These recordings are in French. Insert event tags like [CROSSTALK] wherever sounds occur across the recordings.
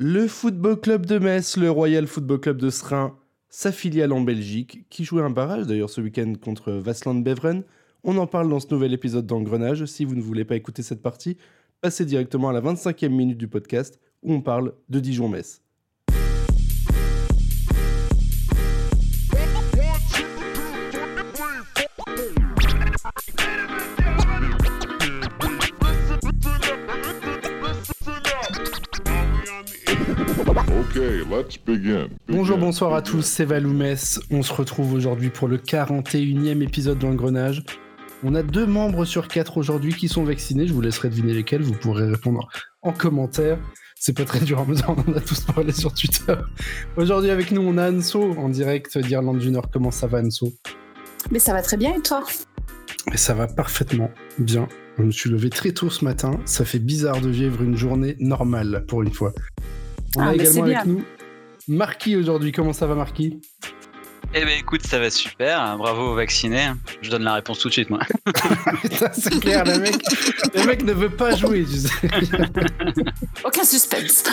Le Football Club de Metz, le Royal Football Club de Srin, sa filiale en Belgique, qui jouait un barrage d'ailleurs ce week-end contre Vasland Beveren. On en parle dans ce nouvel épisode d'Engrenage. Si vous ne voulez pas écouter cette partie, passez directement à la 25e minute du podcast où on parle de Dijon-Metz. Bonjour, bonsoir à tous, c'est Valoumès. On se retrouve aujourd'hui pour le 41e épisode d'Engrenage. On a deux membres sur quatre aujourd'hui qui sont vaccinés. Je vous laisserai deviner lesquels. Vous pourrez répondre en commentaire. C'est pas très dur à me dire, on en a tous parlé sur Twitter. Aujourd'hui avec nous, on a Anso en direct d'Irlande du Nord. Comment ça va Anso? Mais ça va très bien et toi? Et ça va parfaitement bien. Je me suis levé très tôt ce matin. Ça fait bizarre de vivre une journée normale pour une fois. On a ah, également avec nous Marquis aujourd'hui. Comment ça va, Marquis eh ben écoute, ça va super, hein. bravo aux vaccinés. Je donne la réponse tout de suite, moi. [LAUGHS] c'est clair, le mec, le mec ne veut pas jouer, tu sais. [LAUGHS] Aucun suspense.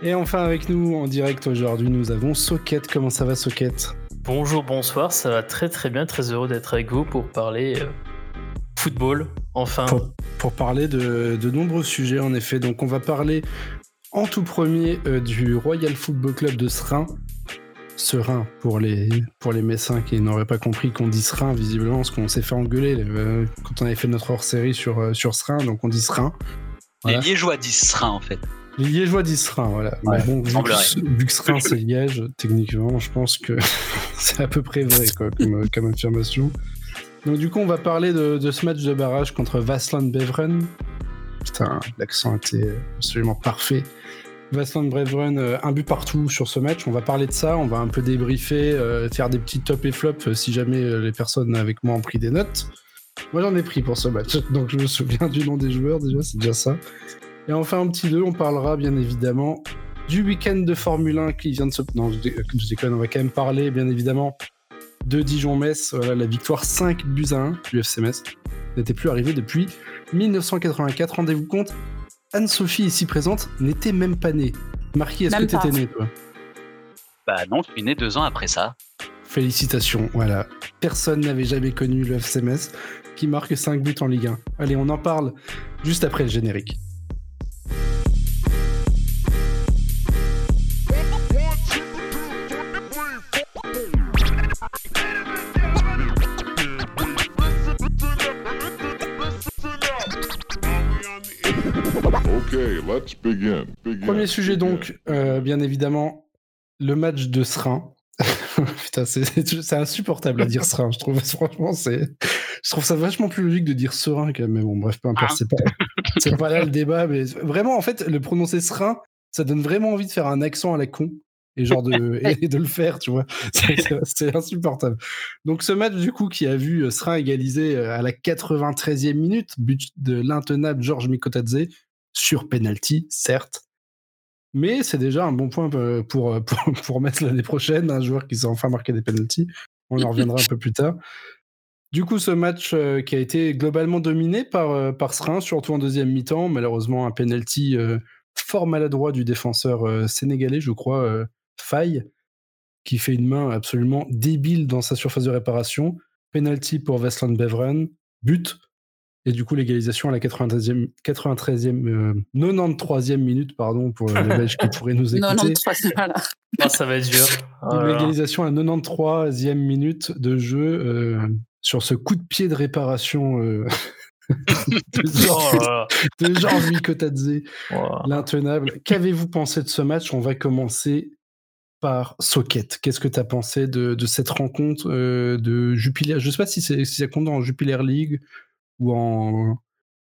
Et enfin avec nous en direct aujourd'hui, nous avons Socket. Comment ça va, Socket? Bonjour, bonsoir, ça va très très bien. Très heureux d'être avec vous pour parler euh, football, enfin. Pour, parler de, de, nombreux sujets, en effet. Donc on va parler en tout premier euh, du Royal Football Club de Serein. Serein pour les, pour les Messins qui n'auraient pas compris qu'on dit Serein, visiblement, parce qu'on s'est fait engueuler euh, quand on avait fait notre hors-série sur, euh, sur Serein, donc on dit Serein. Les Liégeois disent Serein, en fait. Les Liégeois disent Serein, voilà. Mais bon, vu, que, Serein c'est Liège, techniquement, je pense que [LAUGHS] c'est à peu près vrai quoi, comme, affirmation. Donc du coup, on va parler de, de ce match de barrage contre Vasland Beveren. Putain, l'accent était absolument parfait. Vasland Brethren, euh, un but partout sur ce match. On va parler de ça, on va un peu débriefer, euh, faire des petits top et flops euh, si jamais les personnes avec moi ont pris des notes. Moi j'en ai pris pour ce match, [LAUGHS] donc je me souviens du nom des joueurs déjà, c'est déjà ça. Et enfin un petit 2, on parlera bien évidemment du week-end de Formule 1 qui vient de se... Non, je, déconne, on va quand même parler bien évidemment de Dijon-Metz, la victoire 5 buts à 1 du FC Metz. N'était plus arrivé depuis 1984, rendez-vous compte, Anne-Sophie ici présente n'était même pas née. Marquis, est-ce que tu étais née, toi? Bah non, je suis né deux ans après ça. Félicitations, voilà. Personne n'avait jamais connu le FCMS qui marque 5 buts en Ligue 1. Allez, on en parle juste après le générique. Premier sujet donc, euh, bien évidemment, le match de Srin. [LAUGHS] Putain, c'est insupportable à dire Srin, je trouve. Franchement, c'est, je trouve ça vachement plus logique de dire Serein quand même. Mais bon, bref, peu importe, ah. c'est pas, pas là le débat. Mais vraiment, en fait, le prononcer Serein, ça donne vraiment envie de faire un accent à la con et genre de, [LAUGHS] et de le faire, tu vois. [LAUGHS] C'est insupportable. Donc ce match du coup qui a vu Srin égaliser euh, à la 93e minute, but de l'intenable Georges Mikotadze, sur penalty, certes. Mais c'est déjà un bon point euh, pour, euh, [LAUGHS] pour, mettre l'année prochaine un joueur qui s'est enfin marqué des penalties. On en reviendra un peu plus tard. Du coup, ce match euh, qui a été globalement dominé par, par Srin, surtout en deuxième mi-temps. Malheureusement, un penalty fort maladroit du défenseur sénégalais, je crois, Faye, qui fait une main absolument débile dans sa surface de réparation. Penalty pour Westland Beveren, but et du coup, l'égalisation à la 93e, 93e 93e minute, pardon, pour les [LAUGHS] Belges qui pourraient nous écouter. 93, voilà. Ah, ça va être dur. Oh l'égalisation à la 93e minute de jeu euh, sur ce coup de pied de réparation euh, [LAUGHS] de Georges oh Mikotadze, l'intenable. Qu'avez-vous pensé de ce match? On va commencer par Socket. Qu'est-ce que tu as pensé de, de, cette rencontre euh, de Jupiler? Je ne sais pas si, si ça compte dans Jupiler League ou en,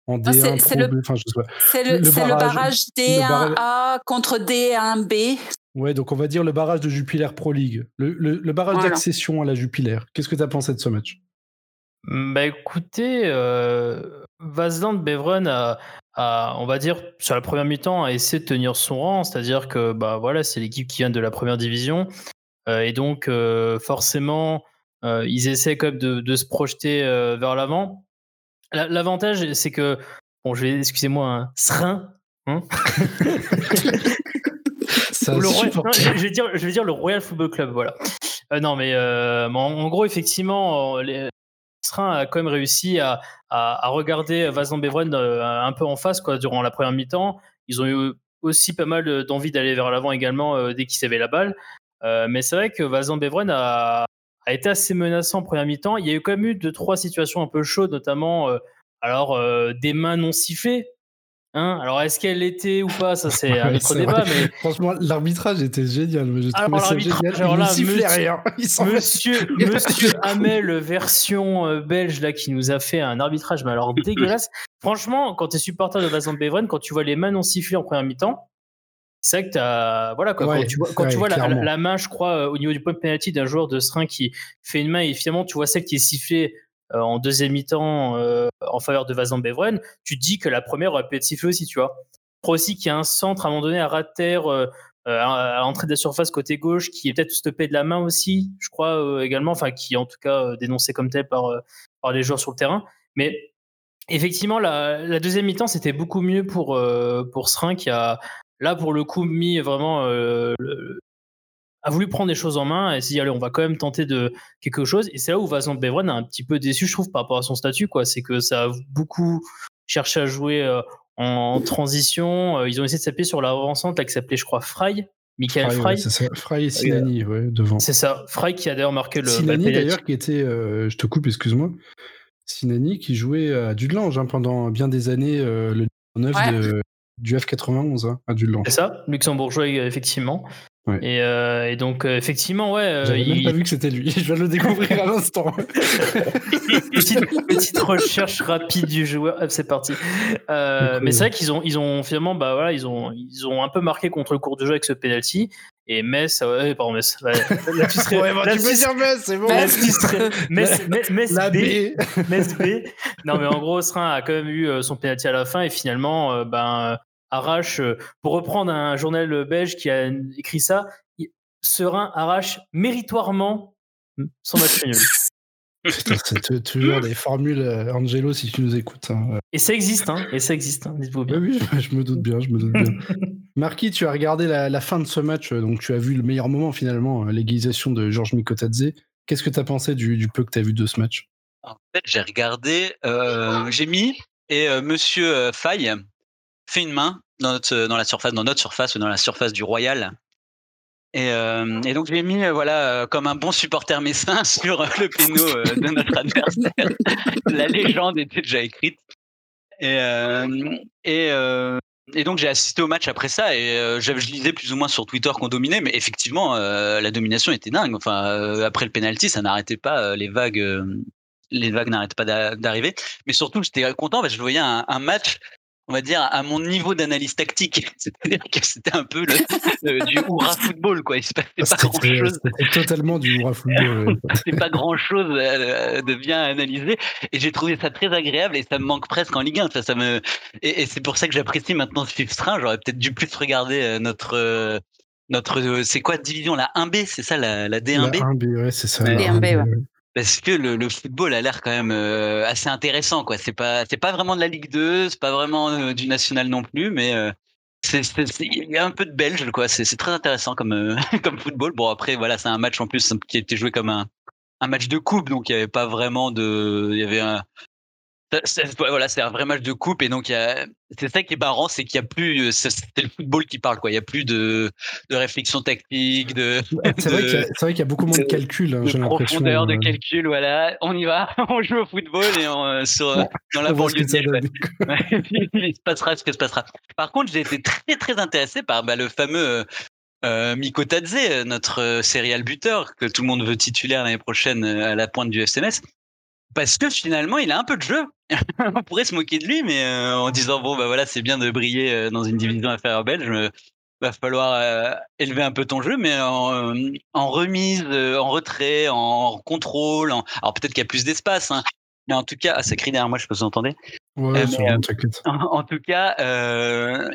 en D1 C'est le, le, barrage, D1A contre D1B. Ouais, donc on va dire le barrage de Jupiler Pro League. Le, barrage d'accession à la Jupiler. Qu'est-ce que tu as pensé de ce match? Mmh, bah écoutez, euh, Vasland Beveren a, a, on va dire, sur la première mi-temps, a essayé de tenir son rang, c'est-à-dire que bah voilà, c'est l'équipe qui vient de la première division, euh, et donc euh, forcément, euh, ils essaient quand même de, de se projeter vers l'avant. L'avantage, c'est que, bon, je vais, excusez-moi, un hein, serein. Hein [LAUGHS] je, vais dire, je vais dire le Royal Football Club, voilà. Euh, non, mais en, gros, effectivement, les, Train a quand même réussi à, à, regarder Vazan Beveren un peu en face quoi, durant la première mi-temps. Ils ont eu aussi pas mal d'envie d'aller vers l'avant également dès qu'ils avaient la balle. mais c'est vrai que Vazan Beveren a, a été assez menaçant en première mi-temps. Il y a eu quand même eu deux, trois situations un peu chaudes, notamment euh, alors, euh, des mains non sifflées. Hein alors, est-ce qu'elle était ou pas Ça, c'est [LAUGHS] un autre débat. Mais... Franchement, l'arbitrage était génial. Mais alors, l'arbitrage, alors là, monsieur, rien. monsieur, [LAUGHS] monsieur Hamel, version euh, belge, là, qui nous a fait un arbitrage, mais alors [LAUGHS] dégueulasse. Franchement, quand tu es supporter de Vincent Beveren, quand tu vois les mains non sifflées en première mi-temps, c'est vrai que as, voilà, quand tu vois, quand tu vois la, main, je crois, euh, au niveau du point de penalty d'un joueur de String qui fait une main et finalement tu vois celle qui est sifflée euh, en deuxième mi-temps euh, en faveur de Vazan Beveren, tu te dis que la première aurait pu être sifflée aussi, tu vois. Je crois aussi qu'il y a un centre à un moment donné à ras terre à, l'entrée de la surface côté gauche qui est peut-être stoppé de la main aussi, je crois également, enfin qui est en tout cas dénoncé comme tel par, par les joueurs sur le terrain. Mais effectivement, la, la deuxième mi-temps, c'était beaucoup mieux pour, pour String qui a, Là, pour le coup, Mi vraiment euh, a voulu prendre des choses en main et s'est dit allez, on va quand même tenter de quelque chose. Et c'est là où Vincent Beveren a un petit peu déçu, je trouve, par rapport à son statut. Quoi. C'est que ça a beaucoup cherché à jouer euh, en transition. Euh, ils ont essayé de s'appuyer sur l'avancante qui s'appelait, je crois, Fry. Michael Fry. c'est ça. Fry et Sinani, devant. C'est ça. Fry qui a d'ailleurs marqué le. Sinani, d'ailleurs, qui était. je te coupe, excuse-moi. Sinani qui jouait à Dudelange hein, pendant bien des années, le 9 de, du F91 hein, Dudelange. C'est ça, luxembourgeois effectivement. Et, euh, et, donc euh, effectivement, ouais. Euh, J'avais même pas vu que c'était lui. [LAUGHS] Je vais le découvrir à l'instant. [LAUGHS] petite, petite, recherche rapide du joueur. c'est parti. mais c'est vrai qu'ils ont, ils ont finalement, bah voilà, ils ont, ils ont un peu marqué contre le cours de jeu avec ce penalty. Et Metz, ouais, pardon, Metz. Tu [LAUGHS] serais. ouais, tu peux dire Metz, c'est bon. Metz, Metz, Metz, B. [LAUGHS] Metz B. Non, mais en gros, Srin a quand même eu son penalty à la fin et finalement, ben arrache, euh, pour reprendre un journal belge qui a écrit ça, Serein arrache méritoirement son match nul. [LAUGHS] c'est toujours des formules, euh, Angelo, si tu nous écoutes. Hein. Et ça existe, hein, et ça existe, hein, dites-vous bien. Oui, je me doute bien, je me doute bien. [LAUGHS] Marquis, tu as regardé la, fin de ce match, euh, donc tu as vu le meilleur moment finalement, l'égalisation de Georges Mikotadze. Qu'est-ce que tu as pensé du, peu que tu as vu de ce match? En fait, j'ai regardé, j'ai mis, et Monsieur Faye, fait une main dans notre, dans la surface, dans notre surface ou dans la surface du Royal. Et, euh, et donc j'ai mis euh, voilà euh, comme un bon supporter messin [LAUGHS] sur le péno de notre [LAUGHS] adversaire. la légende était déjà écrite. Et, et, et donc j'ai assisté au match après ça et je lisais plus ou moins sur Twitter qu'on dominait, mais effectivement la domination était dingue. Enfin après le penalty, ça n'arrêtait pas les vagues. les vagues n'arrêtaient pas d'arriver, mais surtout j'étais content parce que je voyais un, un match on va dire, à mon niveau d'analyse tactique. [LAUGHS] C'est-à-dire que c'était un peu le, du hurrah football, quoi. Il se passait pas grand-chose. C'était totalement du hurrah football. C'était [LAUGHS] pas grand-chose euh, de bien analyser. Et j'ai trouvé ça très agréable et ça me manque presque en Ligue 1. ça me... Et, c'est pour ça que j'apprécie maintenant ce Strain. J'aurais peut-être dû plus regarder euh, notre... Euh, notre c'est quoi division la 1B c'est ça la, la D1B la 1B ouais c'est ça D1B ouais parce que le, le football a l'air quand même euh, assez intéressant quoi. C'est pas c'est pas vraiment de la Ligue 2 c'est pas vraiment euh, du national non plus mais euh, il y a un peu de belge quoi. C'est très intéressant comme [LAUGHS] comme football. Bon après voilà c'est un match en plus qui a été joué comme un un match de coupe donc il y avait pas vraiment de il y avait un voilà, c'est un vrai match de coupe et donc c'est ça qui est marrant, c'est qu'il y a plus, c'est le football qui parle quoi. Il y a plus de, de réflexion tactique, de. C'est vrai qu'il y, a beaucoup moins de, calcul. Hein, de profondeur de euh. calcul, voilà. On y va, [LAUGHS] on joue au football et on, euh, sur, dans la banlieue [LAUGHS] Il se passera ce que se passera. Par contre, j'ai été très très intéressé par bah, le fameux. Euh, Miko Tadze, notre serial buteur que tout le monde veut titulaire l'année prochaine à la pointe du FCMS parce que finalement, il a un peu de jeu. [LAUGHS] on pourrait se moquer de lui, mais euh, en disant bon bah voilà, c'est bien de briller euh, dans une division inférieure belge. Mais va falloir euh, élever un peu ton jeu, mais en, remise, en retrait, en contrôle. Alors peut-être qu'il y a plus d'espace, hein, mais en tout cas, ah, ça crie derrière moi, je sais pas si vous entendez. Ouais, en, en, tout cas,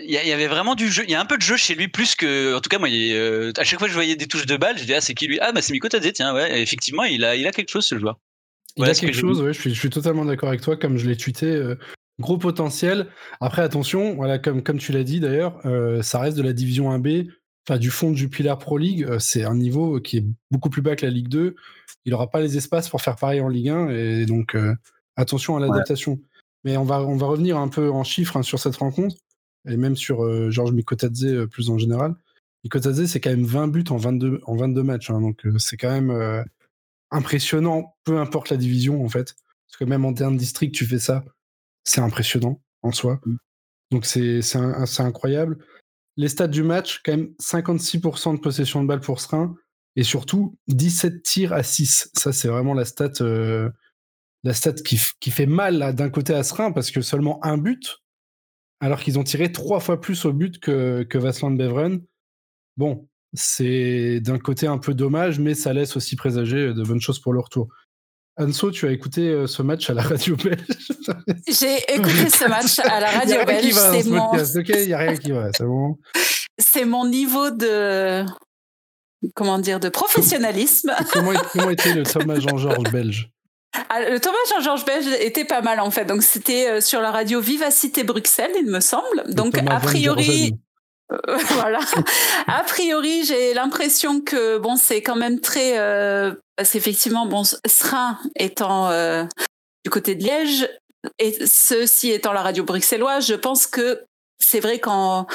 il y, avait vraiment du jeu. Il y a un peu de jeu chez lui, plus que. En tout cas, moi, à chaque fois que je voyais des touches de balle, je disais ah c'est qui lui? Ah bah c'est Miko Tadze, tiens ouais. effectivement, il a, il a quelque chose ce joueur. Il y a quelque chose, ouais, je, suis, je suis totalement d'accord avec toi, comme je l'ai tweeté. Euh, gros potentiel. Après, attention, voilà, comme, comme tu l'as dit d'ailleurs, euh, ça reste de la division 1B. enfin du fond du Pilar Pro League, c'est un niveau qui est beaucoup plus bas que la Ligue 2. Il n'aura pas les espaces pour faire pareil en Ligue 1 et donc attention à l'adaptation. Mais on va, on va revenir un peu en chiffres hein, sur cette rencontre et même sur Georges Mikotadze plus en général. Mikotadze, c'est quand même 20 buts en 22, en 22 matchs. Hein, donc c'est quand même impressionnant, peu importe la division en fait. Parce que même en termes district, tu fais ça, c'est impressionnant en soi. Mmh. Donc c'est incroyable. Les stats du match, quand même 56% de possession de balle pour Srin et surtout 17 tirs à 6. Ça, c'est vraiment la stat, euh, la stat qui, qui fait mal d'un côté à Srin parce que seulement un but, alors qu'ils ont tiré trois fois plus au but que, que Vasland Beveren. Bon, c'est d'un côté un peu dommage, mais ça laisse aussi présager de bonnes choses pour le retour. Anso, tu as écouté euh, ce match à la radio belge? [LAUGHS] J'ai écouté ce match à la [LAUGHS] radio belge. C'est mon... a rien qui va, c'est bon. [LAUGHS] C'est mon niveau de comment dire de professionnalisme. comment, était le Thomas Jean-Georges belge? Ah, le Thomas Jean-Georges belge était pas mal en fait. Donc c'était euh, sur la radio Vivacité Bruxelles, il me semble. Donc a priori, euh, [LAUGHS] voilà. a priori, j'ai l'impression que bon, c'est quand même très euh, parce qu'effectivement, bon, Srin étant euh, du côté de Liège et ceci étant la radio bruxelloise, je pense que c'est vrai qu'on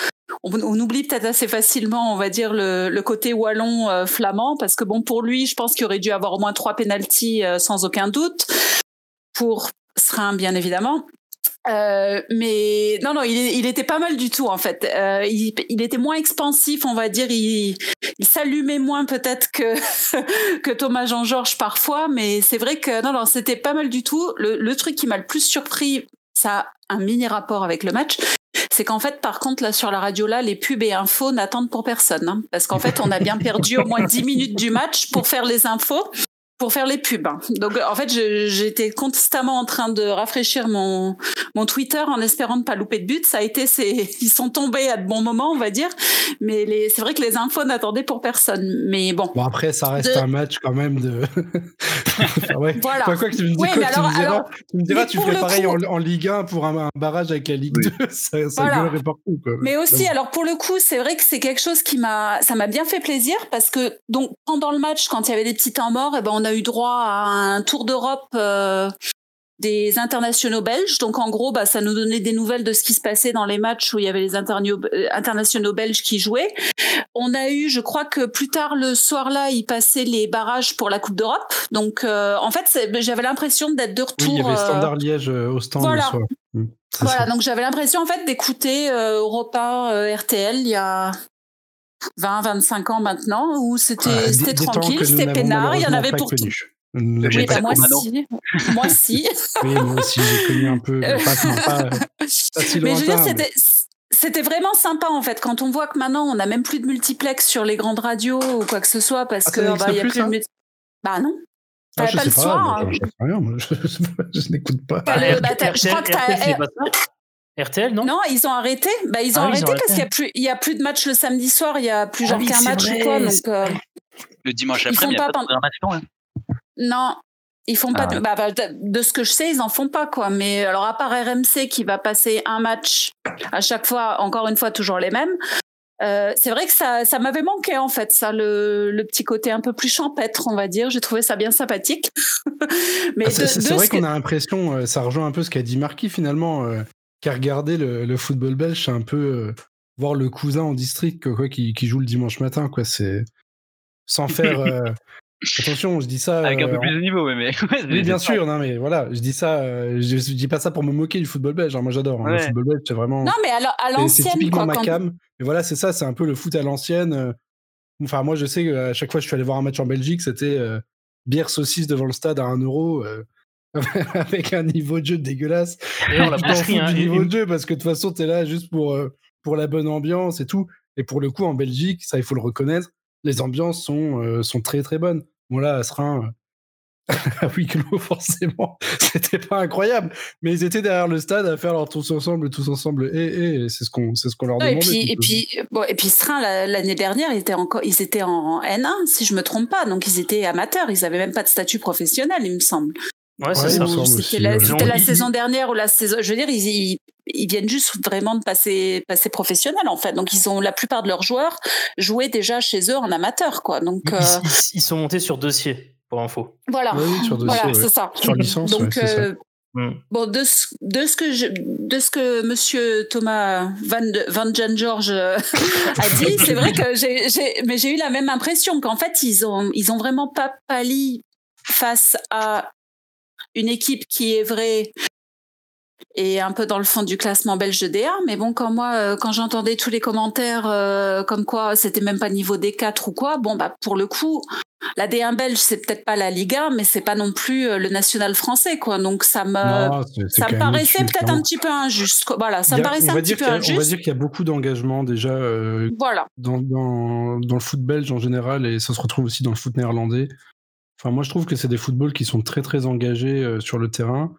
on, oublie peut-être assez facilement, on va dire le, côté wallon flamand parce que bon, pour lui, je pense qu'il aurait dû avoir au moins trois pénalties sans aucun doute. Pour Srin, bien évidemment. Euh, mais non, non, il, était pas mal du tout en fait. Euh, il, était moins expansif, on va dire. Il, s'allumait moins peut-être [LAUGHS] que Thomas Jean-Georges parfois, mais c'est vrai que non, non, c'était pas mal du tout. Le, le truc qui m'a le plus surpris, ça a un mini rapport avec le match, c'est qu'en fait, par contre, là, sur la radio, là, les pubs et infos n'attendent pour personne. Hein, parce qu'en fait, on a bien perdu au moins 10 minutes du match pour faire les infos pour faire les pubs. Donc en fait, j'étais constamment en train de rafraîchir mon mon Twitter en espérant ne pas louper de but. Ça a été, c'est [LAUGHS] ils sont tombés à de bons moments, on va dire. Mais c'est vrai que les infos n'attendaient pour personne. Mais bon. Bon après, ça reste un match quand même de. [LAUGHS] ouais. Voilà. Quoi, quoi que tu me, dis, quoi, tu, me diras, tu me diras, tu ferais pareil en, Ligue 1 pour un, barrage avec la Ligue 2. [LAUGHS] ça, ça gueulerait partout. Quoi. Mais aussi, alors pour le coup, c'est vrai que c'est quelque chose qui m'a, ça m'a bien fait plaisir parce que donc pendant le match, quand il y avait des petits temps morts, et eh ben on a eu droit à un tour d'Europe euh, des internationaux belges. Donc en gros, bah, ça nous donnait des nouvelles de ce qui se passait dans les matchs où il y avait les euh, internationaux belges qui jouaient. On a eu, je crois que plus tard le soir là, ils passaient les barrages pour la Coupe d'Europe. Donc euh, en fait, j'avais l'impression d'être de retour. Oui, il y avait Standard Liège au stand voilà. le soir. Mmh, voilà, donc j'avais l'impression en fait d'écouter Europa RTL il y a 20, 25 ans maintenant, où c'était ah, c'était tranquille, c'était peinard, il y en avait pour tout. Oui, bah moi, si. moi si. oui, moi aussi, j'ai connu un peu. Pas, [LAUGHS] pas, si mais je veux dire, c'était. C'était vraiment sympa en fait quand on voit que maintenant on n'a même plus de multiplex sur les grandes radios ou quoi que ce soit parce ah, que bah, y a plus de bah non ah, pas le soir. Hein. Je, [LAUGHS] je, n'écoute pas. Bah, je crois que RTL, non? Non, ils ont arrêté. Bah, ils ont ah arrêté parce qu'il y a plus, il y a plus de match le samedi soir. Il y a plus ah genre qu'un match ou quoi. Donc, euh, le dimanche après, il n'y a pas, de match, hein. Non, ils font pas. Ah de, bah, bah, de ce que je sais, ils en font pas quoi. Mais alors à part RMC qui va passer un match à chaque fois, encore une fois toujours les mêmes. Euh, c'est vrai que ça, ça m'avait manqué en fait, ça le, le, petit côté un peu plus champêtre, on va dire. J'ai trouvé ça bien sympathique. [LAUGHS] Mais c'est vrai qu'on a l'impression, euh, ça rejoint un peu ce qu'a dit Marquis finalement a regardé le, football belge, c'est un peu euh, voir le cousin en district quoi, qui, qui, joue le dimanche matin. Quoi. C'est sans faire. Euh, [LAUGHS] attention, je dis ça. Avec un peu euh, plus de niveau, mais. oui, bien sûr, non, mais voilà, je dis ça. je, dis pas ça pour me moquer du football belge. Hein, moi, j'adore. Hein, le football belge, c'est vraiment. Non, mais à l'ancienne. C'est typiquement ma cam. Mais voilà, c'est ça, c'est un peu le foot à l'ancienne. Enfin, moi, je sais qu'à chaque fois que je suis allé voir un match en Belgique, c'était bière saucisse devant le stade à 1 euro. [LAUGHS] avec un niveau de jeu dégueulasse. Et on l'a pas du hein, niveau de jeu parce que de toute façon, tu es là juste pour, euh, pour la bonne ambiance et tout. Et pour le coup, en Belgique, ça, il faut le reconnaître, les ambiances sont, euh, sont très très bonnes. Bon, là, à Serein, à huis clos, forcément, [LAUGHS] c'était pas incroyable. Mais ils étaient derrière le stade à faire leur tous ensemble, tous ensemble, et, et c'est ce qu'on ce qu'on leur demandait. Et puis, et puis, bon, et puis Serein, l'année dernière, ils étaient, encore, ils étaient en N1, si je me trompe pas. Donc, ils étaient amateurs. Ils avaient même pas de statut professionnel, il me semble. Ouais, c'est ça. C'était la, saison dernière ou la saison. Je veux dire, ils, ils, viennent juste vraiment de passer, passer professionnel en fait. Donc ils ont la plupart de leurs joueurs joué déjà chez eux en amateur, quoi. Donc ils, euh, sont montés sur dossier pour info. Voilà. voilà, c'est ça. Sur licence. Donc euh. Bon, de ce, de ce que je, de ce que Monsieur Thomas Van, Van Jan George euh, [LAUGHS] a dit, c'est vrai que j'ai, mais j'ai eu la même impression qu'en fait ils ont, ils ont vraiment pas pâli face à une équipe qui est vraie et un peu dans le fond du classement belge de D1. Mais bon, quand moi, euh, quand j'entendais tous les commentaires euh, comme quoi c'était même pas niveau D4 ou quoi, bon bah pour le coup, la D1 belge, c'est peut-être pas la Liga, mais c'est pas non plus euh, le national français, quoi. Donc ça me, ça me paraissait peut-être un petit peu injuste. Voilà, ça me paraissait un petit peu injuste. On va dire qu'il y a beaucoup d'engagement déjà. Euh, voilà. Dans, dans, dans, le foot belge en général, et ça se retrouve aussi dans le foot néerlandais. Enfin, moi, je trouve que c'est des footballs qui sont très très engagés euh, sur le terrain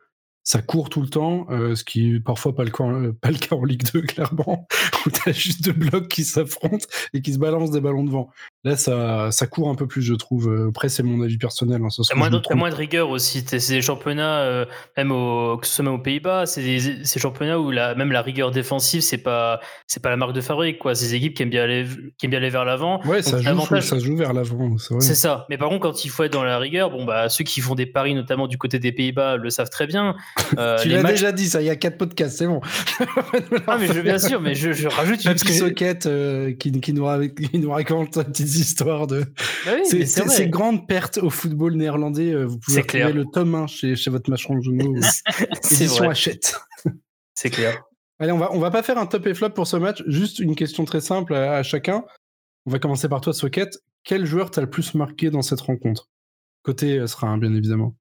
ça court tout le temps, euh, ce qui est parfois pas le, cas, euh, pas le cas en Ligue 2, [LAUGHS] clairement, où tu as juste deux blocs qui s'affrontent et qui se balancent des ballons devant. Là, ça, ça court un peu plus, je trouve. Euh, après, c'est mon avis personnel. Hein, il y a moins, de, moins de rigueur aussi. C'est des championnats, même au, que ce soit aux Pays-Bas, c'est des championnats où la, même la rigueur défensive, c'est pas, c'est pas la marque de fabrique. Quoi. C'est des équipes qui aiment bien aller, qui aiment bien aller vers l'avant. Ouais, ça joue, ça joue vers l'avant. C'est ça. Mais par contre, quand il faut être dans la rigueur, bon, bah, ceux qui font des paris, notamment du côté des Pays-Bas, le savent très bien. Euh, [LAUGHS] tu l'as déjà dit, ça, il y a quatre podcasts, c'est bon. [LAUGHS] ah, mais je, bien sûr, mais je, je rajoute une petite soquette euh, qui, qui, nous qui, nous raconte une petite histoire de. Bah oui, c'est grandes pertes au football néerlandais. Euh, vous pouvez trouver le tome 1 chez, chez votre machin de genou. [LAUGHS] Édition Hachette. c'est clair. Allez, on va, on va pas faire un top et flop pour ce match. Juste une question très simple à, à chacun. On va commencer par toi, Socket. Quel joueur t'a le plus marqué dans cette rencontre? Côté sera un, bien évidemment.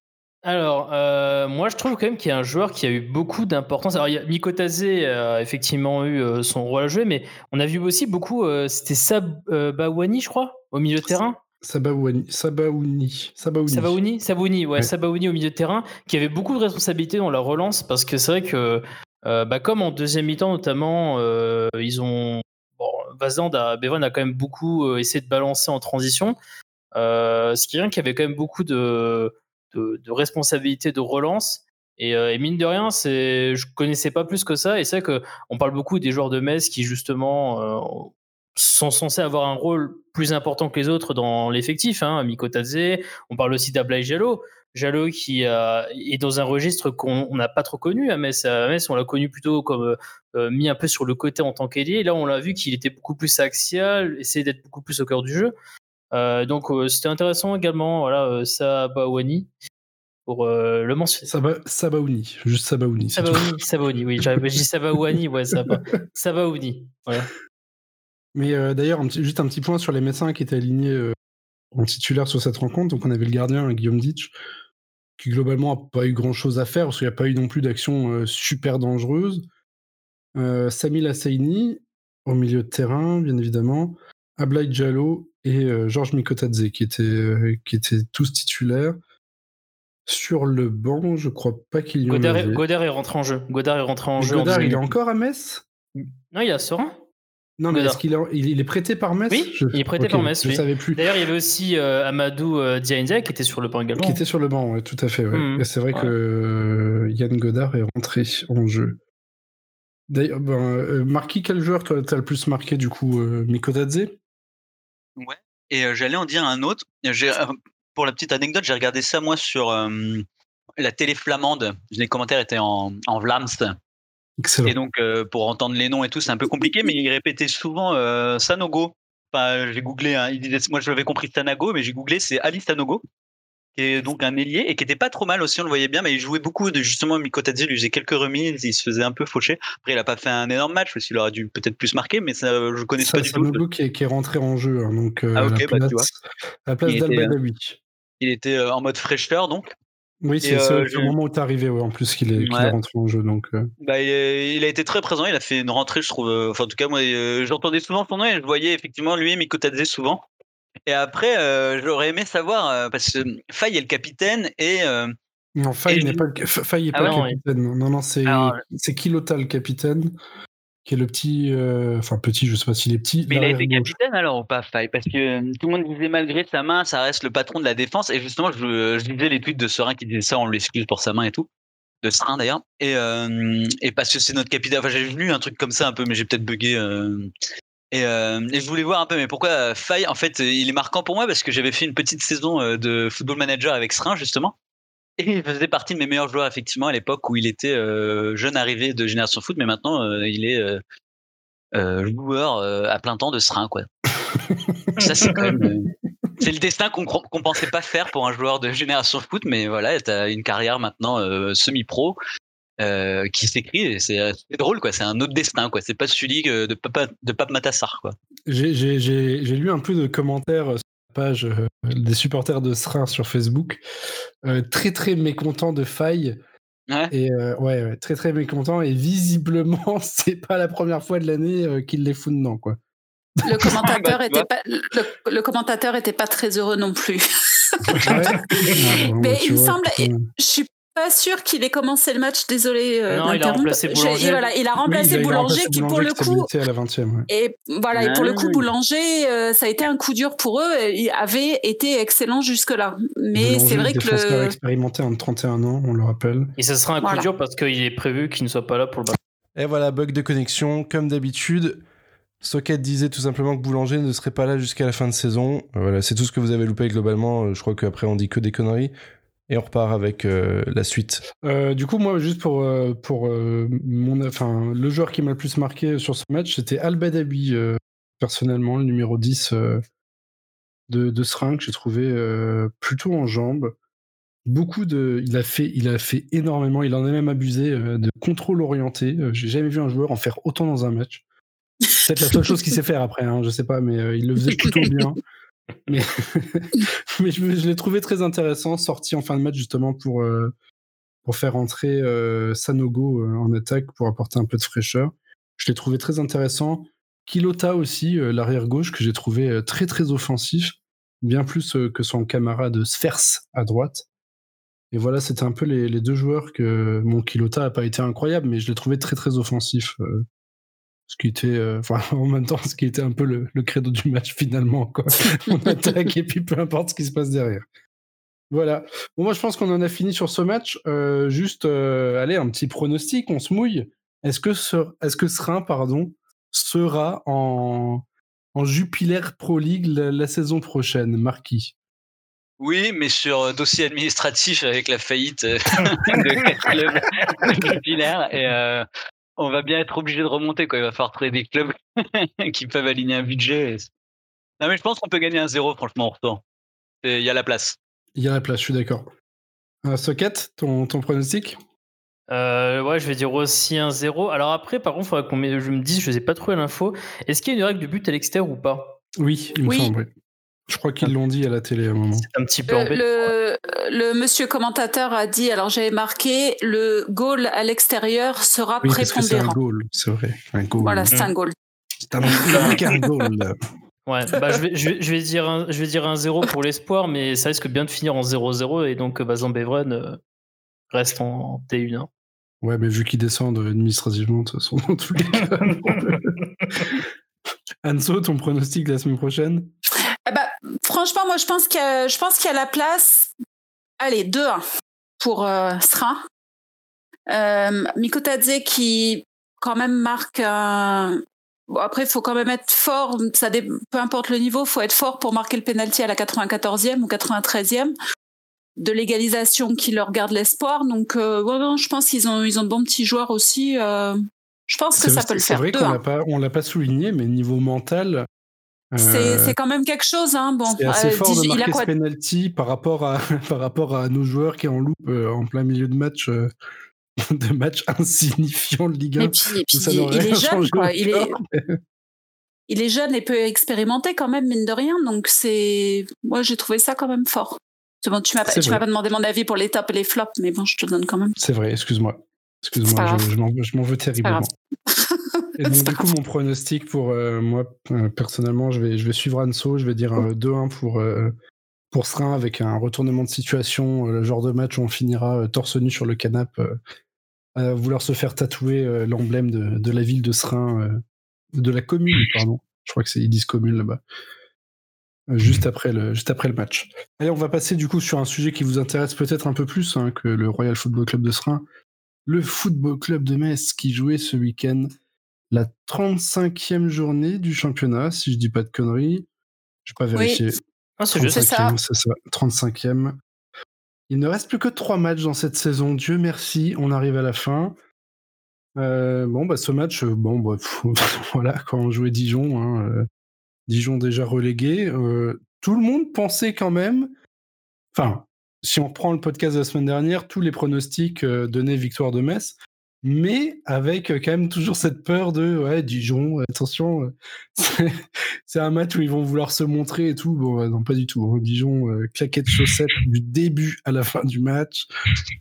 Alors, euh, moi, je trouve quand même qu'il y a un joueur qui a eu beaucoup d'importance. Alors, il y a Mikotazé a effectivement eu euh, son rôle à jouer, mais on a vu aussi beaucoup. Euh, c'était Sabawani, je crois, au milieu de terrain. Sabaouni, Sabaouni, Sabaouni, Sabaouni, ouais, Sabaouni au milieu de terrain, qui avait beaucoup de responsabilités dans la relance, parce que c'est vrai que, bah, comme en deuxième mi-temps notamment, ils ont, bon, Vazand a, Bevan a quand même beaucoup essayé de balancer en transition, ce qui est rien qu'il y avait quand même beaucoup de de, responsabilité de relance. Euh, et, mine de rien, c'est, je connaissais pas plus que ça. Et c'est vrai qu'on parle beaucoup des joueurs de Metz qui justement euh, sont censés avoir un rôle plus important que les autres dans l'effectif. Hein. Mikotadze, on parle aussi d'Ablai Jalo. Jalo qui est dans un registre qu'on n'a pas trop connu à Metz. À Metz, on l'a connu plutôt comme euh, mis un peu sur le côté en tant qu'ailier. Là, on l'a vu qu'il était beaucoup plus axial, essayait d'être beaucoup plus au cœur du jeu. Euh, donc euh, c'était intéressant également, voilà, euh, Sabawani pour le mentionner. Saba, Sabaouni, juste Sabaouni. Sabaouni, Sabaouni, oui, j'ai dit Sabawani, ouais, Saba, [LAUGHS] Sabaouni, voilà. Mais d'ailleurs, juste un petit point sur les médecins qui étaient alignés en titulaire sur cette rencontre. Donc on avait le gardien Guillaume Ditch, qui globalement n'a pas eu grand chose à faire parce qu'il n'y a pas eu non plus d'action super dangereuse. Euh, Samil Assaini au milieu de terrain, bien évidemment. Ablai Jallo et euh, Georges Mikotadze qui étaient, euh, qui étaient tous titulaires. Sur le banc, je crois pas qu'il y en Godard, avait. Godard est rentré en jeu. Godard est rentré en jeu. Godard, il est encore à Metz? Non, il est à Sorin. Non, mais est-ce qu'il est, il est prêté par Metz? Oui, il est prêté par Metz. Je savais plus. D'ailleurs, il y avait aussi euh, Amadou euh, qui était sur le banc également. Qui était sur le banc, tout à fait. Mmh. c'est vrai que Yann Godard est rentré en jeu. D'ailleurs, ben, Marquis, quel joueur t'as le plus marqué du coup Mikotadze? Ouais. Et j'allais en dire un autre. pour la petite anecdote, j'ai regardé ça moi sur la télé flamande. Les commentaires étaient en, en Vlaams. Excellent. Et donc, pour entendre les noms et tout, c'est un peu compliqué, mais il répétait souvent Sanogo. Enfin, j'ai googlé, hein, moi je l'avais compris Sanago, mais j'ai googlé, c'est Ali Sanogo qui est donc un ailier et qui était pas trop mal aussi, on le voyait bien, mais il jouait beaucoup de justement Mikotadze lui faisait quelques remises, il se faisait un peu faucher. Après, il a pas fait un énorme match, parce qu'il aurait dû peut-être plus marquer, mais ça, je connais pas du tout. Qui est, qui est rentré en jeu, hein, donc euh, ah, okay, la bah, place, la place euh, Il était euh, en mode fraîcheur, donc. Oui, c'est euh, le moment où tu es arrivé, ouais, en plus qu'il est, est, rentré en jeu. Donc, bah, il, a été très présent, il a fait une rentrée, je trouve. Enfin, en tout cas, moi, j'entendais souvent son nom et je voyais effectivement lui et Mikotadze souvent. Et après, euh, j'aurais aimé savoir, euh, parce que Faye est le capitaine et. Euh, non, Faye n'est pas, le, Faye est ah pas le capitaine. Non, non, c'est, c'est Kilota le capitaine. qui est le petit, euh, enfin petit, je sais pas s'il est petit. Mais il a été capitaine alors ou pas, Faye? Parce que euh, tout le monde disait malgré sa main, ça reste le patron de la défense. Et justement, je, je lisais les tweets de Serein qui disaient ça, on l'excuse pour sa main et tout. De Serein d'ailleurs. Et, euh, et parce que c'est notre capitaine. Enfin, j'ai lu un truc comme ça un peu, mais j'ai peut-être bugué. Et, et, je voulais voir un peu, mais pourquoi Faye En fait, il est marquant pour moi parce que j'avais fait une petite saison de football manager avec Serein justement. Et il faisait partie de mes meilleurs joueurs, effectivement, à l'époque où il était euh, jeune arrivé de Génération Foot, mais maintenant, euh, il est euh, euh joueur à plein temps de Serein, quoi. [LAUGHS] Ça, c'est quand même. c'est le destin qu'on ne pensait pas faire pour un joueur de Génération Foot, mais voilà, tu as une carrière maintenant semi-pro. Qui s'écrit et c'est drôle quoi c'est un autre destin quoi c'est pas celui de Papa de Pape Matassar quoi j'ai lu un peu de commentaires page euh, des supporters de Srin sur Facebook, euh, très très mécontent de faille. Et euh, ouais, très très mécontent. Et visiblement, [LAUGHS] c'est pas la première fois de l'année qu'il les fout dedans, quoi. Le [LAUGHS] commentateur, était pas, le, commentateur était pas très heureux non plus. [LAUGHS] Mais il me semble, je suis pas sûr qu'il ait commencé le match, désolé. Euh, non, il a remplacé Boulanger. voilà, il a remplacé Boulanger qui, pour le coup. À la 20e, Et voilà, et pour le coup, Boulanger, euh, ça a été un coup dur pour eux. Il avait été excellent jusque-là. Mais c'est vrai que. Le. expérimenté en 31 ans, on le rappelle. Et ce sera un coup dur parce qu'il est prévu qu'il ne soit pas là pour le Et voilà, bug de connexion, comme d'habitude. Socket disait tout simplement que Boulanger ne serait pas là jusqu'à la fin de saison. Voilà, c'est tout ce que vous avez loupé globalement. Je crois qu'après on dit que des conneries et on repart avec euh, la suite. Euh, du coup, moi, juste pour, euh, pour mon, enfin, le joueur qui m'a le plus marqué sur ce match, c'était Albadabi, personnellement, le numéro 10 de, de Sring, que j'ai trouvé plutôt en jambes. Beaucoup de, il a fait, il a fait énormément. Il en a même abusé de contrôle orienté. j'ai jamais vu un joueur en faire autant dans un match. Peut-être la seule chose qu'il sait faire après, hein, je sais pas, mais il le faisait plutôt bien. [LAUGHS] Mais, [LAUGHS] je, l'ai trouvé très intéressant, sorti en fin de match justement pour, euh, pour faire entrer euh, Sanogo euh, en attaque pour apporter un peu de fraîcheur. Je l'ai trouvé très intéressant. Kilota aussi, l'arrière gauche, que j'ai trouvé très très offensif, bien plus que son camarade Sfers à droite. Et voilà, c'était un peu les, les, deux joueurs que mon Kilota n'a pas été incroyable, mais je l'ai trouvé très très offensif ce qui était, euh, [LAUGHS] enfin, en même temps, ce qui était un peu le, le credo du match finalement, quoi. [LAUGHS] On attaque et puis peu importe ce qui se passe derrière. Voilà. Bon, moi, je pense qu'on en a fini sur ce match. Euh, juste, euh, allez, un petit pronostic, on se mouille. Est-ce que, ce, est-ce que Serein, pardon, sera en, en Jupiler Pro League la, saison prochaine, Marquis? Oui, mais sur dossier administratif avec la faillite [LAUGHS] de Jupiler et on va bien être obligé de remonter. Quoi. Il va falloir trouver des clubs [LAUGHS] qui peuvent aligner un budget. Non, mais je pense qu'on peut gagner un zéro, franchement, en retour. Il y a la place. Il y a la place, je suis d'accord. Euh, Socket, ton, ton pronostic? Euh, ouais, je vais dire aussi un zéro. Alors après, par contre, il faudrait qu'on je me dise, je n'ai pas trouvé l'info. Est-ce qu'il y a une règle de but à l'extérieur ou pas? Oui, il me semble. Je crois qu'ils l'ont dit à la télé à un moment. C'est un petit peu le, le, monsieur commentateur a dit, alors j'avais marqué, le goal à l'extérieur sera oui, prépondérant. C'est un goal, c'est vrai. Un goal. Voilà, c'est un goal. C'est un, [LAUGHS] un goal. Ouais, bah, je, vais, je, vais, dire un, je vais dire un 0 pour l'espoir, mais ça risque bien de finir en 0-0 et donc bah, Zambevren euh, reste en T1. Ouais, mais vu qu'ils descendent administrativement, de toute façon, dans tous les cas. [LAUGHS] Anso, ton pronostic la semaine prochaine? Eh ben, franchement, moi, je pense qu'il y, a, la place. Allez, 2-1 pour euh, Sra. Euh, Mikotadze qui, quand même, marque un. Bon, après, il faut quand même être fort. Ça Peu importe le niveau, il faut être fort pour marquer le penalty à la 94e ou 93e de l'égalisation qui leur garde l'espoir. Donc, euh, je pense qu'ils ont, ils ont de bons petits joueurs aussi. Euh, je pense que ça peut le faire. C'est vrai qu'on l'a pas, on l'a pas souligné, mais niveau mental, c'est quand même quelque chose. Hein. Bon, c'est assez euh, fort de marquer ce penalty par rapport, à, [LAUGHS] par rapport à nos joueurs qui en loupent euh, en plein milieu de match. [LAUGHS] de match insignifiant de Ligue 1. Et puis, il, est jeune, quoi. Il est, [LAUGHS] il est jeune et peu expérimenté quand même, mine de rien. Donc, c'est. Moi, j'ai trouvé ça quand même fort. Bon, tu m'as pas, pas demandé mon avis pour les tops et les flops, mais bon, je te donne quand même. C'est vrai, excuse-moi. Excuse-moi, je, je m'en veux terriblement. Donc, du coup, mon pronostic pour euh, moi, euh, personnellement, je vais, je vais suivre Anso. Je vais dire 2-1 pour, euh, pour Srin avec un retournement de situation, le genre de match où on finira torse nu sur le canapé à vouloir se faire tatouer l'emblème de, la ville de Serein, de la commune, pardon. Je crois que c'est ils disent commune là-bas. Juste après, le, juste après le match. Allez, on va passer du coup sur un sujet qui vous intéresse peut-être un peu plus hein, que le Royal Football Club de Serein. Le Football Club de Metz qui jouait ce week-end la 35e journée du championnat, si je dis pas de conneries. Je vais pas vérifier. Oui. Ah, c'est ça. C'est ça, 35e. Il ne reste plus que trois matchs dans cette saison. Dieu merci, on arrive à la fin. Euh, bon, bah, ce match, euh, bon, bah, [LAUGHS] voilà, quand on jouait Dijon, hein, euh, Dijon déjà relégué, tout le monde pensait quand même. Enfin, si on reprend le podcast de la semaine dernière, tous les pronostics donnaient victoire de Metz mais avec quand même toujours cette peur de ouais Dijon attention [LAUGHS] c'est un match où ils vont vouloir se montrer et tout. Bon non pas du tout hein. Dijon claquette chaussette du début à la fin du match.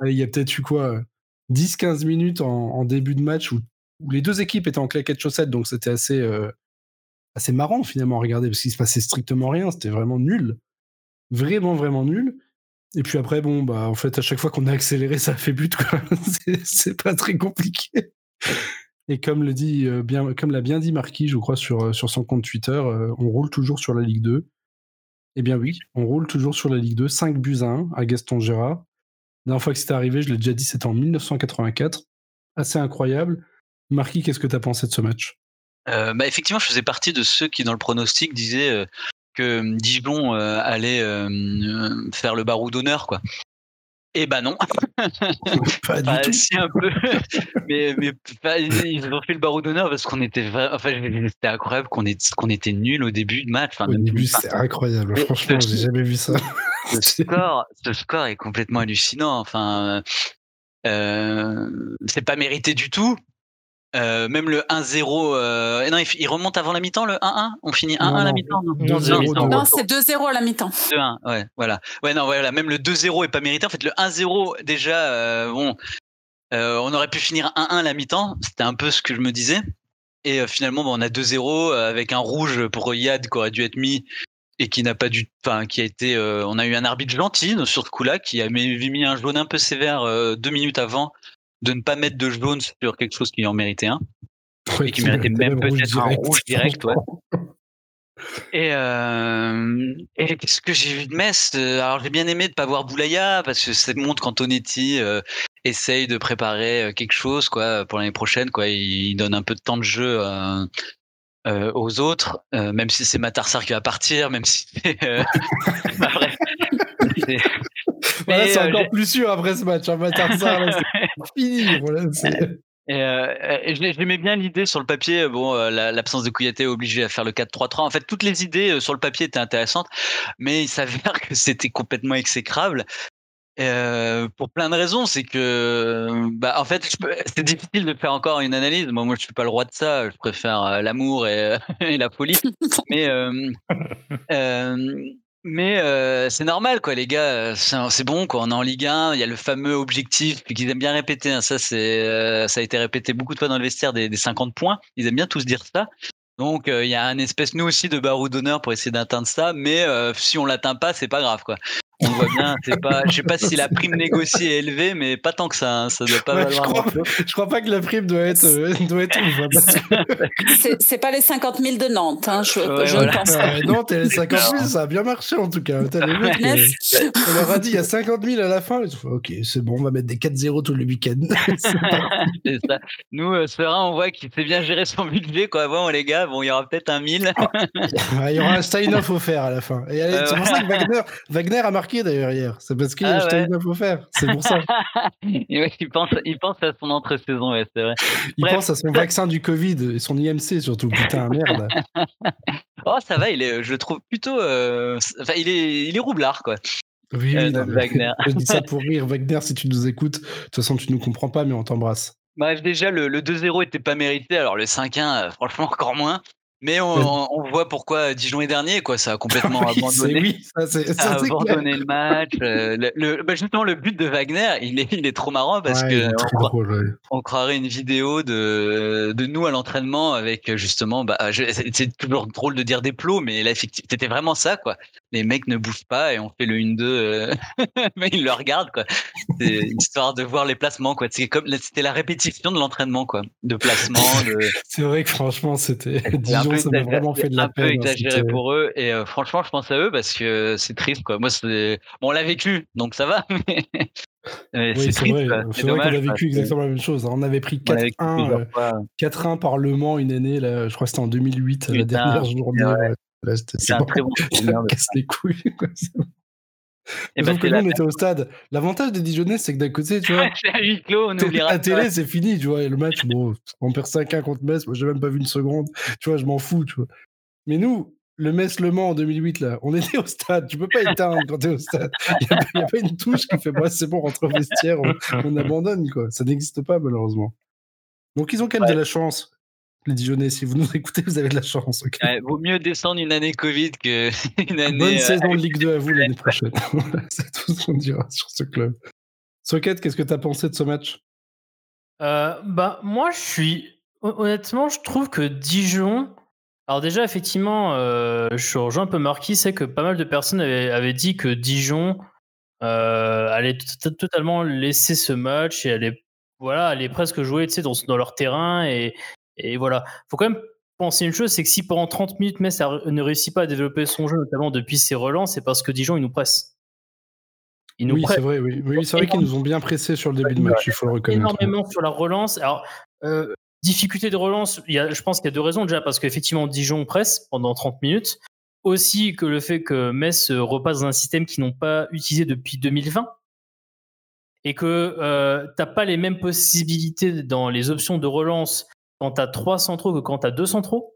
Il y a peut-être eu quoi 10-15 minutes en, début de match où, les deux équipes étaient en claquette chaussette donc c'était assez assez marrant finalement à regarder parce qu'il se passait strictement rien c'était vraiment nul. Vraiment vraiment nul et puis après, bon, bah, en fait, à chaque fois qu'on a accéléré, ça fait but, quoi. [LAUGHS] c'est pas très compliqué. Et comme le dit euh, comme l'a bien dit Marquis, je crois, sur, euh, sur son compte Twitter, euh, on roule toujours sur la Ligue 2. Eh bien oui, on roule toujours sur la Ligue 2, 5 buts à 1 à Gaston Gérard. La dernière fois que c'était arrivé, je l'ai déjà dit, c'était en 1984. Assez incroyable. Marquis, qu'est-ce que tu as pensé de ce match? Bah effectivement, je faisais partie de ceux qui, dans le pronostic, disaient que hum, Dijon euh, allait euh, euh, faire le barreau d'honneur, quoi. Eh ben non. [LAUGHS] Pas du tout. Si un peu. [LAUGHS] mais, mais ils ont fait le barreau d'honneur parce qu'on était enfin c'était incroyable qu'on qu'on était nul au début de match. au début, c'est incroyable. Franchement, j'ai jamais vu ça. Ce [LAUGHS] score, ce score est complètement hallucinant. Enfin, euh, c'est pas mérité du tout. Euh, même le 1-0, euh, non, il, remonte avant la mi-temps, le 1-1 On finit 1-1 à la mi-temps Non, non, c'est 2-0 à la mi-temps. 2-1, ouais, voilà. Ouais, non, voilà, même le 2-0 est pas mérité. En fait, le 1-0, déjà, euh, bon, on aurait pu finir 1-1 à la mi-temps. C'était un peu ce que je me disais. Et finalement, bon, on a 2-0 avec un rouge pour Yad qui aurait dû être mis et qui n'a pas dû, enfin, qui a été, on a eu un arbitre gentil sur ce coup-là qui a mis un jaune un peu sévère deux minutes avant de ne pas mettre de jaune sur quelque chose qui en méritait un. et qui méritait même peut-être un rouge direct. Ouais. [LAUGHS] Et, euh, et qu'est-ce que j'ai vu de Metz euh, Alors j'ai bien aimé de pas voir Boulaya parce que ça montre qu'Antonetti euh, essaye de préparer euh, quelque chose quoi pour l'année prochaine quoi. Il, donne un peu de temps de jeu aux autres, même si c'est Matarsar qui va partir, même si c'est [LAUGHS] [LAUGHS] voilà, c'est euh, encore plus sûr après ce match. Hein, [LAUGHS] c'est fini. Voilà, euh, j'aimais bien l'idée sur le papier. Bon, euh, l'absence de Kouyaté obligé à faire le 4-3-3. En fait, toutes les idées sur le papier étaient intéressantes, mais il s'avère que c'était complètement exécrable. pour plein de raisons, c'est que, bah, en fait, c'est difficile de faire encore une analyse. Moi, moi, je suis pas le roi de ça. Je préfère l'amour et, [LAUGHS] et, la folie. Mais mais euh, c'est normal, quoi, les gars. Euh, c'est bon, quoi. On est en Ligue 1. Il y a le fameux objectif qu'ils aiment bien répéter. Hein. Ça, c'est, euh, ça a été répété beaucoup de fois dans le vestiaire des, des 50 points. Ils aiment bien tous dire ça. Donc, il y a un espèce, nous aussi, de barreau d'honneur pour essayer d'atteindre ça. Mais si on l'atteint pas, c'est pas grave, quoi on voit bien, c'est pas, je sais pas si la prime négociée est élevée, mais pas tant que ça, hein, ça doit pas valoir. Je crois, je crois, pas que la prime doit être, euh, [LAUGHS] doit être C'est pas les 50 000 de Nantes, hein, je, ne pense pas. Nantes et les 50 000, ça a bien marché en tout cas. Les mecs, euh, on leur a dit il y a 50 000 à la fin. Ils ont ok, c'est bon, on va mettre des 4-0 tous les week-ends. c'est ça. Nous, euh, Serein, on voit qu'il sait bien gérer son budget. Quoi. Bon, les gars, bon, il y aura peut-être un 1000. il y aura un sign-off offert à la fin. Et c'est pour ça que Wagner, Wagner a marqué d'ailleurs hier. C'est parce a ah ouais. à faire. C'est pour ça. [LAUGHS] il, pense, il pense à son entre-saison, ouais, c'est vrai. Il pense à son vaccin du Covid et son IMC surtout. Putain, [LAUGHS] merde. oh, ça va, il est, je le trouve plutôt. Euh, enfin, il est, il est roublard, quoi. Oui, euh, Wagner. [LAUGHS] je dis ça pour rire. Wagner, si tu nous écoutes, de toute façon, tu nous comprends pas, mais on t'embrasse. Bref, déjà, le, le 2-0 était pas mérité. Alors, le 5-1, euh, franchement, encore moins. Mais on, voit pourquoi Dijon est dernier, quoi. Ça a complètement [LAUGHS] abandonné. Oui, ça, ça, a abandonné le match. Euh, le, bah, justement, le but de Wagner, il est, il est trop marrant parce que on, croirait une vidéo de, de nous à l'entraînement avec justement, bah, c'est toujours drôle de dire des plots, mais là, c'était vraiment ça, quoi. Les mecs ne bougent pas et on fait le 1-2, euh, [LAUGHS] mais ils le regardent, quoi. Histoire de voir les placements, quoi. Comme, c'était la répétition de l'entraînement, quoi. De placement. [LAUGHS] c'est vrai que franchement, c'était, Dijon, ça m'a vraiment fait de la peine. Un peu hein, exagéré pour eux. Et euh, franchement, je pense à eux parce que c'est triste, quoi. Moi, c'est, bon, on l'a vécu, donc ça va, [LAUGHS] mais. oui, c'est vrai, c'est vrai qu'on a vécu exactement la même chose. Hein. On avait pris 4-1 4-1 par Le Mans une année, là, je crois que c'était en 2008, la dernière journée. C'est un très bon [LAUGHS] casse les couilles. [LAUGHS] Et parce que nous, on était au stade. L'avantage des Dijonais, c'est que d'un côté, tu vois. [LAUGHS] à la télé, c'est fini, tu vois. Et le match, bon, on perd 5-1 contre Metz. Moi, j'ai même pas vu une seconde. Tu vois, je m'en fous, tu vois. Mais nous, le Metz-Le Mans en 2008, là, on était au stade. Tu peux pas éteindre quand t'es au stade. Il n'y a, pas une touche qui fait, bah, c'est bon, rentre au vestiaire, on, abandonne, quoi. Ça n'existe pas, malheureusement. Donc, ils ont quand même de la chance les Dijonais, si vous nous écoutez, vous avez de la chance. vaut mieux descendre une année Covid qu'une [LAUGHS] année. Bonne euh, saison de Ligue 2 à vous [LAUGHS] l'année prochaine. [LAUGHS] C'est tout ce qu'on dira sur ce club. Socket, qu'est-ce que tu as pensé de ce match? Euh, Bah, moi, je suis. Honnêtement, je trouve que Dijon. Alors, déjà, effectivement, euh, je rejoins un peu Marquis, c'est que pas mal de personnes avaient, dit que Dijon allait totalement laisser ce match et allait voilà, allait presque jouer dans, dans leur terrain et, et voilà. faut quand même penser une chose, c'est que si pendant 30 minutes Metz ne réussit pas à développer son jeu, notamment depuis ses relances, c'est parce que Dijon, il nous presse. Ils nous oui, c'est vrai, oui. oui c'est vrai qu'ils nous ont bien pressé sur le début de match, il faut le reconnaître. Énormément sur la relance. Alors, euh, difficulté de relance, il y a, je pense qu'il y a deux raisons déjà, parce qu'effectivement, Dijon presse pendant 30 minutes. Aussi que le fait que Metz repasse dans un système qu'ils n'ont pas utilisé depuis 2020 et que euh, tu n'as pas les mêmes possibilités dans les options de relance quand tu as trois centraux que quand tu as deux centraux.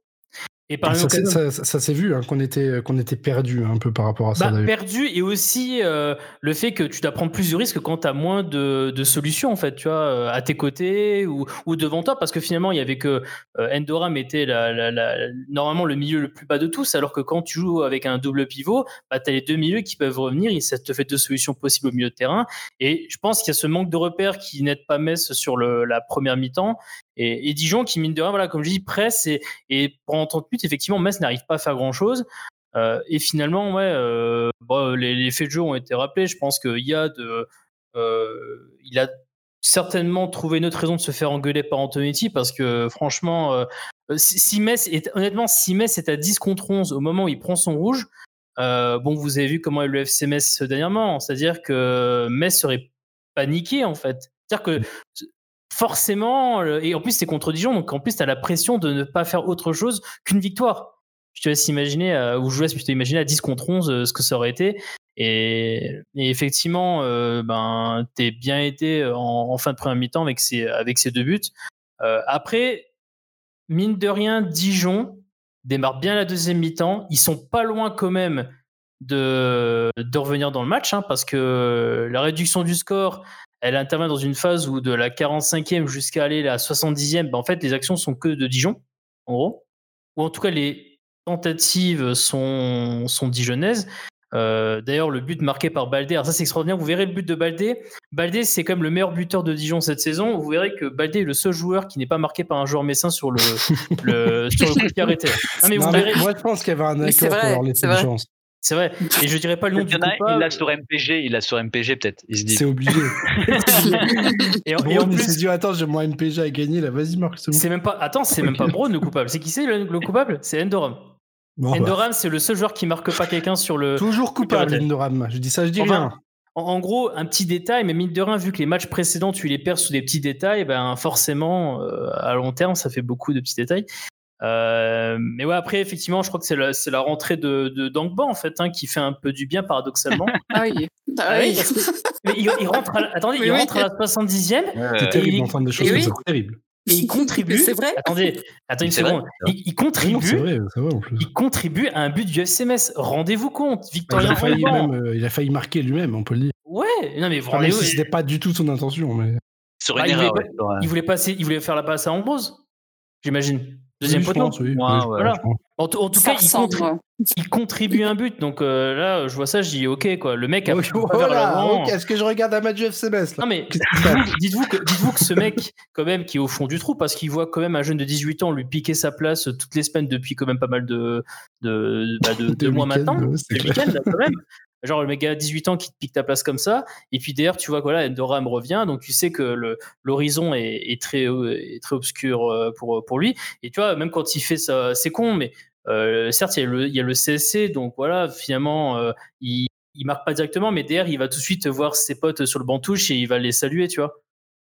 Et par ça, ça, s'est vu hein, qu'on était qu'on était perdu un peu par rapport à ça. Bah, perdu et aussi euh, le fait que tu dois prendre plus de risques quand tu as moins de, de, solutions en fait, tu vois, euh, à tes côtés ou, ou, devant toi, parce que finalement il y avait que euh, Endoram était la, la, normalement le milieu le plus bas de tous, alors que quand tu joues avec un double pivot, bah, tu as les deux milieux qui peuvent revenir et ça te fait deux solutions possibles au milieu de terrain. Et je pense qu'il y a ce manque de repères qui n'aide pas Metz sur le, la première mi-temps et, Dijon qui, mine de rien, voilà, comme je dis, presse et, et pendant 30 minutes, effectivement, Metz n'arrive pas à faire grand-chose. Euh, et finalement, ouais, euh, les, faits de jeu ont été rappelés. Je pense qu'il y a de, euh, il a certainement trouvé une autre raison de se faire engueuler par Antonetti parce que franchement, si Metz est, honnêtement, si Metz est à 10 contre 11 au moment où il prend son rouge, bon, vous avez vu comment est le FC Metz dernièrement, c'est-à-dire que Metz serait paniqué en fait. C'est-à-dire que forcément, et en plus c'est contre Dijon, donc en plus tu as la pression de ne pas faire autre chose qu'une victoire. Je te laisse imaginer, euh, ou je laisse plutôt imaginer à 10 contre 11 euh, ce que ça aurait été. Et, effectivement, euh, ben, t'es bien été en, fin de première mi-temps avec ces, avec deux buts. après, mine de rien, Dijon démarre bien la deuxième mi-temps. Ils sont pas loin quand même de, de revenir dans le match, hein, parce que la réduction du score, elle intervient dans une phase où de la 45e jusqu'à aller à la 70e, ben en fait, les actions sont que de Dijon, en gros. Ou en tout cas, les tentatives sont, sont dijonnaises. Euh, d'ailleurs, le but marqué par Baldé, alors ça c'est extraordinaire. Vous verrez le but de Baldé. Baldé, c'est comme le meilleur buteur de Dijon cette saison. Vous verrez que Baldé est le seul joueur qui n'est pas marqué par un joueur messin sur le, le [LAUGHS] sur le coup qui arrêté. Non, mais vous verrez... Moi, je pense qu'il y avait un accord pour leur laisser une chance. C'est vrai. Et je dirais pas le nom du coupable. Il l'a sur MPG, il l'a sur MPG peut-être. Il se dit. C'est obligé. [LAUGHS] et, en, et en plus, il s'est dit attends, j'ai mon MPG à gagner là. Vas-y Marc. C'est même pas. Attends, c'est même pas Braun le coupable. C'est qui c'est le, coupable? C'est Endoram. Bah. Endoram, c'est le seul joueur qui marque pas quelqu'un sur le. Toujours coupable Endoram. Je dis ça, je dis rien. En, gros, un petit détail, mais mine de rien, vu que les matchs précédents, tu les perds sous des petits détails, ben forcément, euh, à long terme, ça fait beaucoup de petits détails. Euh, mais ouais, après, effectivement, je crois que c'est la, la, rentrée de, de Dangba, en fait, hein, qui fait un peu du bien, paradoxalement. [LAUGHS] ah oui. Ah, ah oui. mais il, rentre à la, attendez, il rentre à la 70e. c'est terrible, en fin de choses, c'est terrible. Et il contribue. C'est vrai. Attendez, attendez une seconde. il, contribue. C'est vrai, vrai en plus. Il contribue à un but du FCMS. Rendez-vous compte, Victorien. il, a failli même, euh, il a failli marquer lui-même, on peut le dire. Ouais, non mais vraiment. Enfin, c'était pas du tout son intention, mais. Sur une bah, erreur, il, voulait, il, voulait passer, il voulait faire la passe à Ambrose, j'imagine. Deuxième poteau. voilà. En, tout cas, il, contribue un but. Donc euh, là, je vois ça, je dis ok quoi. Le mec a voilà, Est-ce que je regarde un match du FCMS Non mais dites-vous que, dites que ce mec quand même qui est au fond du trou parce qu'il voit quand même un jeune de 18 ans lui piquer sa place toutes les semaines depuis quand même pas mal de de, bah, de, [LAUGHS] mois maintenant. Le week-end quand même. Genre le mec a 18 ans qui te pique ta place comme ça. Et puis d'ailleurs, tu vois, voilà, Endoram revient. Donc tu sais que l'horizon est, très, est très obscur euh, pour, pour lui. Et tu vois, même quand il fait ça, c'est con, mais euh, certes, il y, a le, il y, a le, CSC. Donc voilà, finalement, euh, il, il marque pas directement, mais derrière, il va tout de suite voir ses potes sur le banc touche et il va les saluer, tu vois.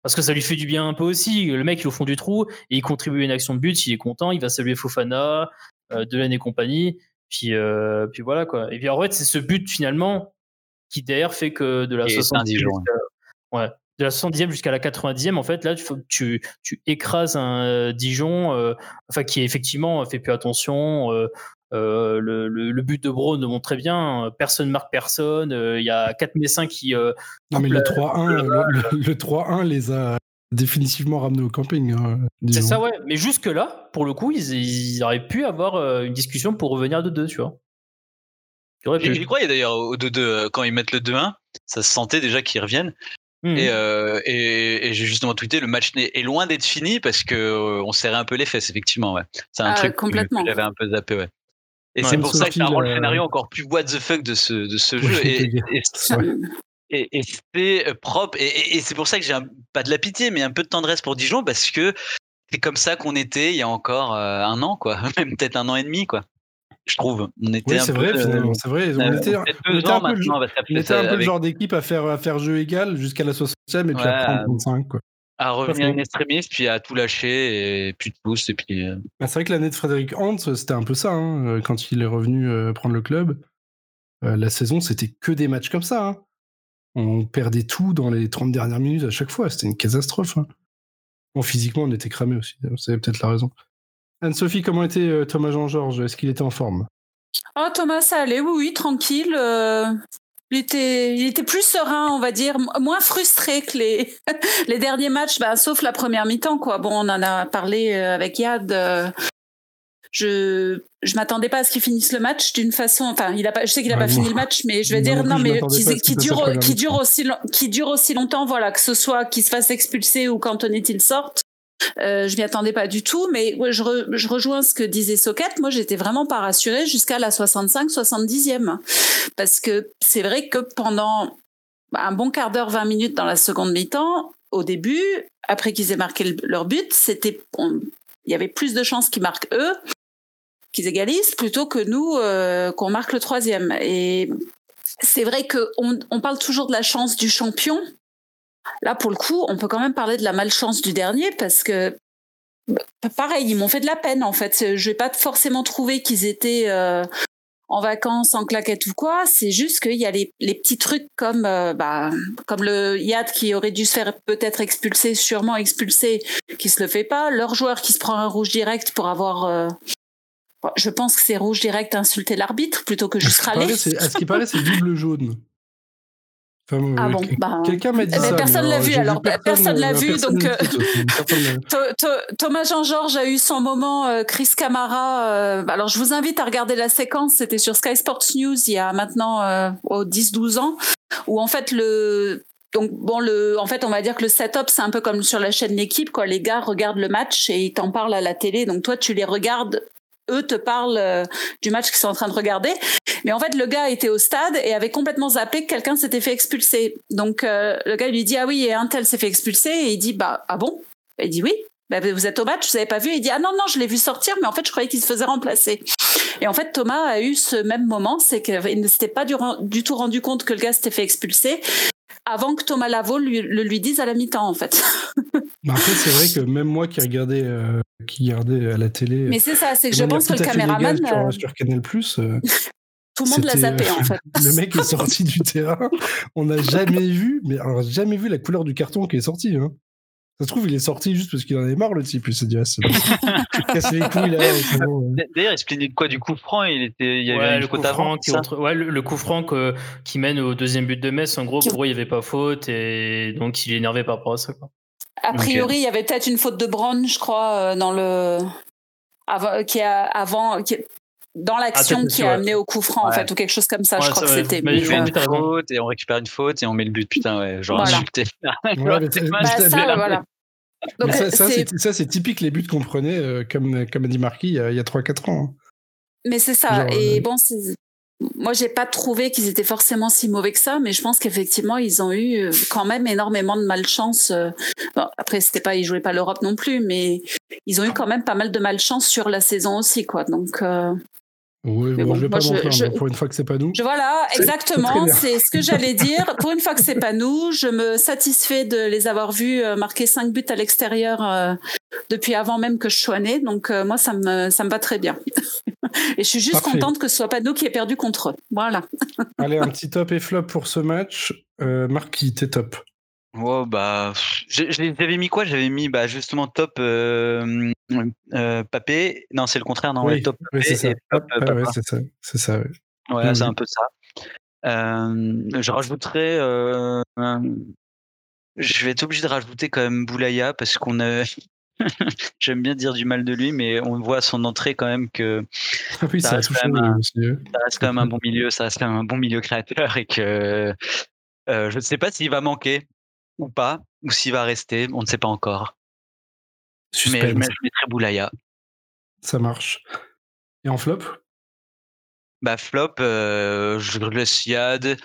Parce que ça lui fait du bien un peu aussi. Le mec, il est au fond du trou et il contribue à une action de but. Il est content. Il va saluer Fofana, euh, et compagnie. Puis, euh, puis voilà quoi. Et puis en fait, c'est ce but finalement qui d'ailleurs fait que de la 70e jusqu'à, ouais, de la 70e jusqu'à la 90e, en fait, là, tu, tu, tu écrases un euh, Dijon, euh, enfin, qui effectivement fait plus attention. Euh, euh le, le, but de Braun montre très bien. Personne marque personne. Il y a 4 Messins qui. non, mais le 3-1, le, le 3-1 les a définitivement ramené au camping. Hein, c'est ça, ouais. Mais jusque-là, pour le coup, ils, ils, auraient pu avoir euh, une discussion pour revenir de 2, tu vois. J'y croyais d'ailleurs au 2-2 euh, quand ils mettent le 2-1. Ça se sentait déjà qu'ils reviennent. Mmh. Euh, et, et, j'ai justement tweeté le match est loin d'être fini parce que on serrait un peu les fesses effectivement ouais. C'est un ah, truc complètement. que j'avais un peu zappé ouais. Et c'est pour ça que ça rend le scénario encore plus what the fuck de ce de ce jeu et, et, [LAUGHS] et c'est euh, propre. Et, et c'est pour ça que j'ai pas de la pitié, mais un peu de tendresse pour Dijon parce que c'est comme ça qu'on était il y a encore euh, un an, quoi. [LAUGHS] Même peut-être un an et demi, quoi. Je trouve. On était oui, c'est vrai, euh, finalement. C'est vrai. On était, on était un peu, on était un peu le genre d'équipe à faire, à faire jeu égal jusqu'à la 60e et puis à prendre 35, quoi. À revenir en extrémiste, puis à tout lâcher, et puis de pouce, et puis. Bah, c'est vrai que l'année de Frédéric Hans, c'était un peu ça, hein, quand il est revenu prendre le club. la saison, c'était que des matchs comme ça. Hein. On perdait tout dans les 30 dernières minutes à chaque fois. C'était une catastrophe. Hein. Physiquement, on était cramé aussi. C'est peut-être la raison. Anne-Sophie, comment était euh, Thomas Jean-Georges? Est-ce qu'il était en forme? Oh, Thomas, ça allait, oui, tranquille. Euh, il, était, il était plus serein, on va dire, moins frustré que les, [LAUGHS] les derniers matchs, bah, sauf la première mi-temps. Quoi. Bon, on en a parlé euh, avec Yad je je m'attendais pas à ce qu'il finisse le match d'une façon enfin il a pas je sais qu'il a pas fini le match mais je vais dire non mais qui, dure qui dure aussi qui dure aussi longtemps voilà que ce soit qu'il se fasse expulser ou qu'Antonetti sorte euh, je m'y attendais pas du tout, mais je, je rejoins ce que disait Socket. Moi, j'étais vraiment pas rassurée jusqu'à la 65-70e. Parce que c'est vrai que pendant un bon quart d'heure, 20 minutes dans la seconde mi-temps, au début, après qu'ils aient marqué leur but, c'était, il y avait plus de chances qu'ils marquent eux qu'ils égalisent plutôt que nous euh, qu'on marque le troisième. Et c'est vrai qu'on on parle toujours de la chance du champion. Là, pour le coup, on peut quand même parler de la malchance du dernier parce que bah, pareil, ils m'ont fait de la peine en fait. Je n'ai pas forcément trouvé qu'ils étaient euh, en vacances, en claquette ou quoi. C'est juste qu'il y a les, petits trucs comme euh, bah, comme le Yad qui aurait dû se faire peut-être expulser, sûrement expulser, qui se le fait pas. Leur joueur qui se prend un rouge direct pour avoir je pense que c'est rouge direct insulter l'arbitre plutôt que juste râler. À ce qui paraît, c'est double jaune. ah bon, bah, quelqu'un m'a dit ben, ça. Personne l'a vu, alors personne l'a vu, donc euh, [LAUGHS] Thomas Jean-Georges a eu son moment, euh, Chris Camara. Euh, alors je vous invite à regarder la séquence, c'était sur Sky Sports News il y a maintenant 10-12 ans, où en fait le donc bon le en fait on va dire que le setup c'est un peu comme sur la chaîne l'équipe quoi les gars regardent le match et ils t'en parlent à la télé donc toi tu les regardes eux te parlent euh, du match qu'ils sont en train de regarder. Mais en fait, le gars était au stade et avait complètement zappé que quelqu'un s'était fait expulser. Donc euh, le gars lui dit ah oui et un tel s'est fait expulser et il dit bah ah bon? Il dit oui. Bah, vous êtes au match, vous avez pas vu? Il dit ah non non je l'ai vu sortir mais en fait je croyais qu'il se faisait remplacer. Et en fait Thomas a eu ce même moment, c'est qu'il ne s'était pas du, tout rendu compte que le gars s'était fait expulser avant que Thomas Lavaux lui, le lui dise à la mi-temps, en fait. [LAUGHS] Bah, après, c'est vrai que même moi qui regardais, euh, qui regardais à la télé. Mais c'est ça, c'est que je pense que le caméraman. Sur, euh, sur, Canal Plus. Euh, [LAUGHS] tout le monde l'a zappé, en fait. [LAUGHS] le mec est sorti du terrain. On n'a jamais vu, mais alors jamais vu la couleur du carton qui est sorti. Hein. Ça se trouve, il est sorti juste parce qu'il en avait marre, le type. Il s'est dit, ah, c'est [LAUGHS] casse les couilles, là. D'ailleurs, il se plaignait de quoi? Du coup franc Il, était, il y avait ouais, le coup franc qui, ouais, le, coup franc qui mène au deuxième but de Metz. En gros, pour eux, il n'y avait pas faute et donc il est énervé par rapport à ça. Quoi. A priori, il y avait peut-être une faute de Brown, je crois, euh, dans le qui a avant, qui, dans ah, l'action qui a amené au coup franc en fait ou quelque chose comme ça je crois que c'était mais fait une faute et on récupère une faute et on met le but putain ouais genre voilà. insulté bah, ça, voilà. Donc, ça, c'est typique les buts qu'on prenait, euh, comme, comme a dit Marquis, il y a, a 3-4 ans. Hein. Mais c'est ça. et euh, bon, moi, j'ai pas trouvé qu'ils étaient forcément si mauvais que ça, mais je pense qu'effectivement, ils ont eu euh, quand même énormément de malchance. Bon, après, c'était pas, ils jouaient pas l'Europe non plus, mais ils ont eu quand même pas mal de malchance sur la saison aussi, quoi. Donc, oui, bon, je vais pas m'en Pour une fois que c'est pas nous. voilà, exactement. C'est ce que j'allais dire. Pour une fois que c'est pas nous, je me satisfais de les avoir vus euh, marquer cinq buts à l'extérieur euh, depuis avant même que je sois né. Donc euh, moi, ça me ça me va très bien. [LAUGHS] et je suis juste contente que ce soit pas nous qui ait perdu contre eux. Voilà. [LAUGHS] Allez, un petit top et flop pour ce match. Marc, t'es top. Oh bah, j'avais mis quoi? J'avais mis bah justement top euh, euh, Papé. Non, c'est le contraire, non Oui, top oui, c'est ça. Top, ouais, c'est ça. C'est ça. Ouais, ouais c'est un peu ça. Euh, je rajouterais. Euh, je vais être obligé de rajouter quand même Boulaya parce qu'on a. [LAUGHS] J'aime bien dire du mal de lui, mais on voit à son entrée quand même que ah oui, ça, reste quand même un, ça, reste quand même un bon milieu, ça reste quand même un bon milieu créateur et que je ne sais pas s'il va manquer ou pas, ou s'il va rester, on ne sait pas encore. Mais, je mettrai Boulaya. Ça marche. Et en flop? Bah flop, euh, je laisse Yad.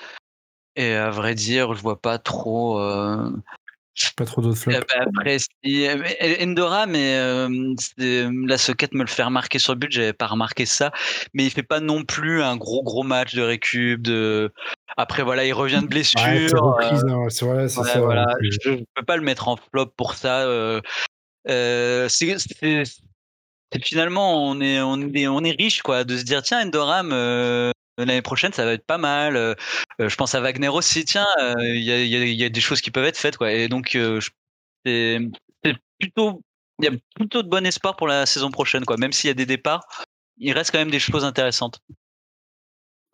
Et à vrai dire, je vois pas trop. Euh, pas trop d'autres flops. Bah, après, si, Endora, mais euh, la soquette me le fait remarquer sur le but, j'avais pas remarqué ça. Mais il fait pas non plus un gros gros match de récup. De... Après, voilà, il revient de blessure. Ouais, c'est vrai, c'est ça. Voilà, je, ne peux pas le mettre en flop pour ça. Euh, euh, c'est finalement on est on est on est riche quoi de se dire tiens Endoram euh, l'année prochaine ça va être pas mal euh, je pense à Wagner aussi tiens il y a, y, a, des choses qui peuvent être faites quoi et donc c'est plutôt il y a plutôt de bon espoir pour la saison prochaine quoi même s'il y a des départs il reste quand même des choses intéressantes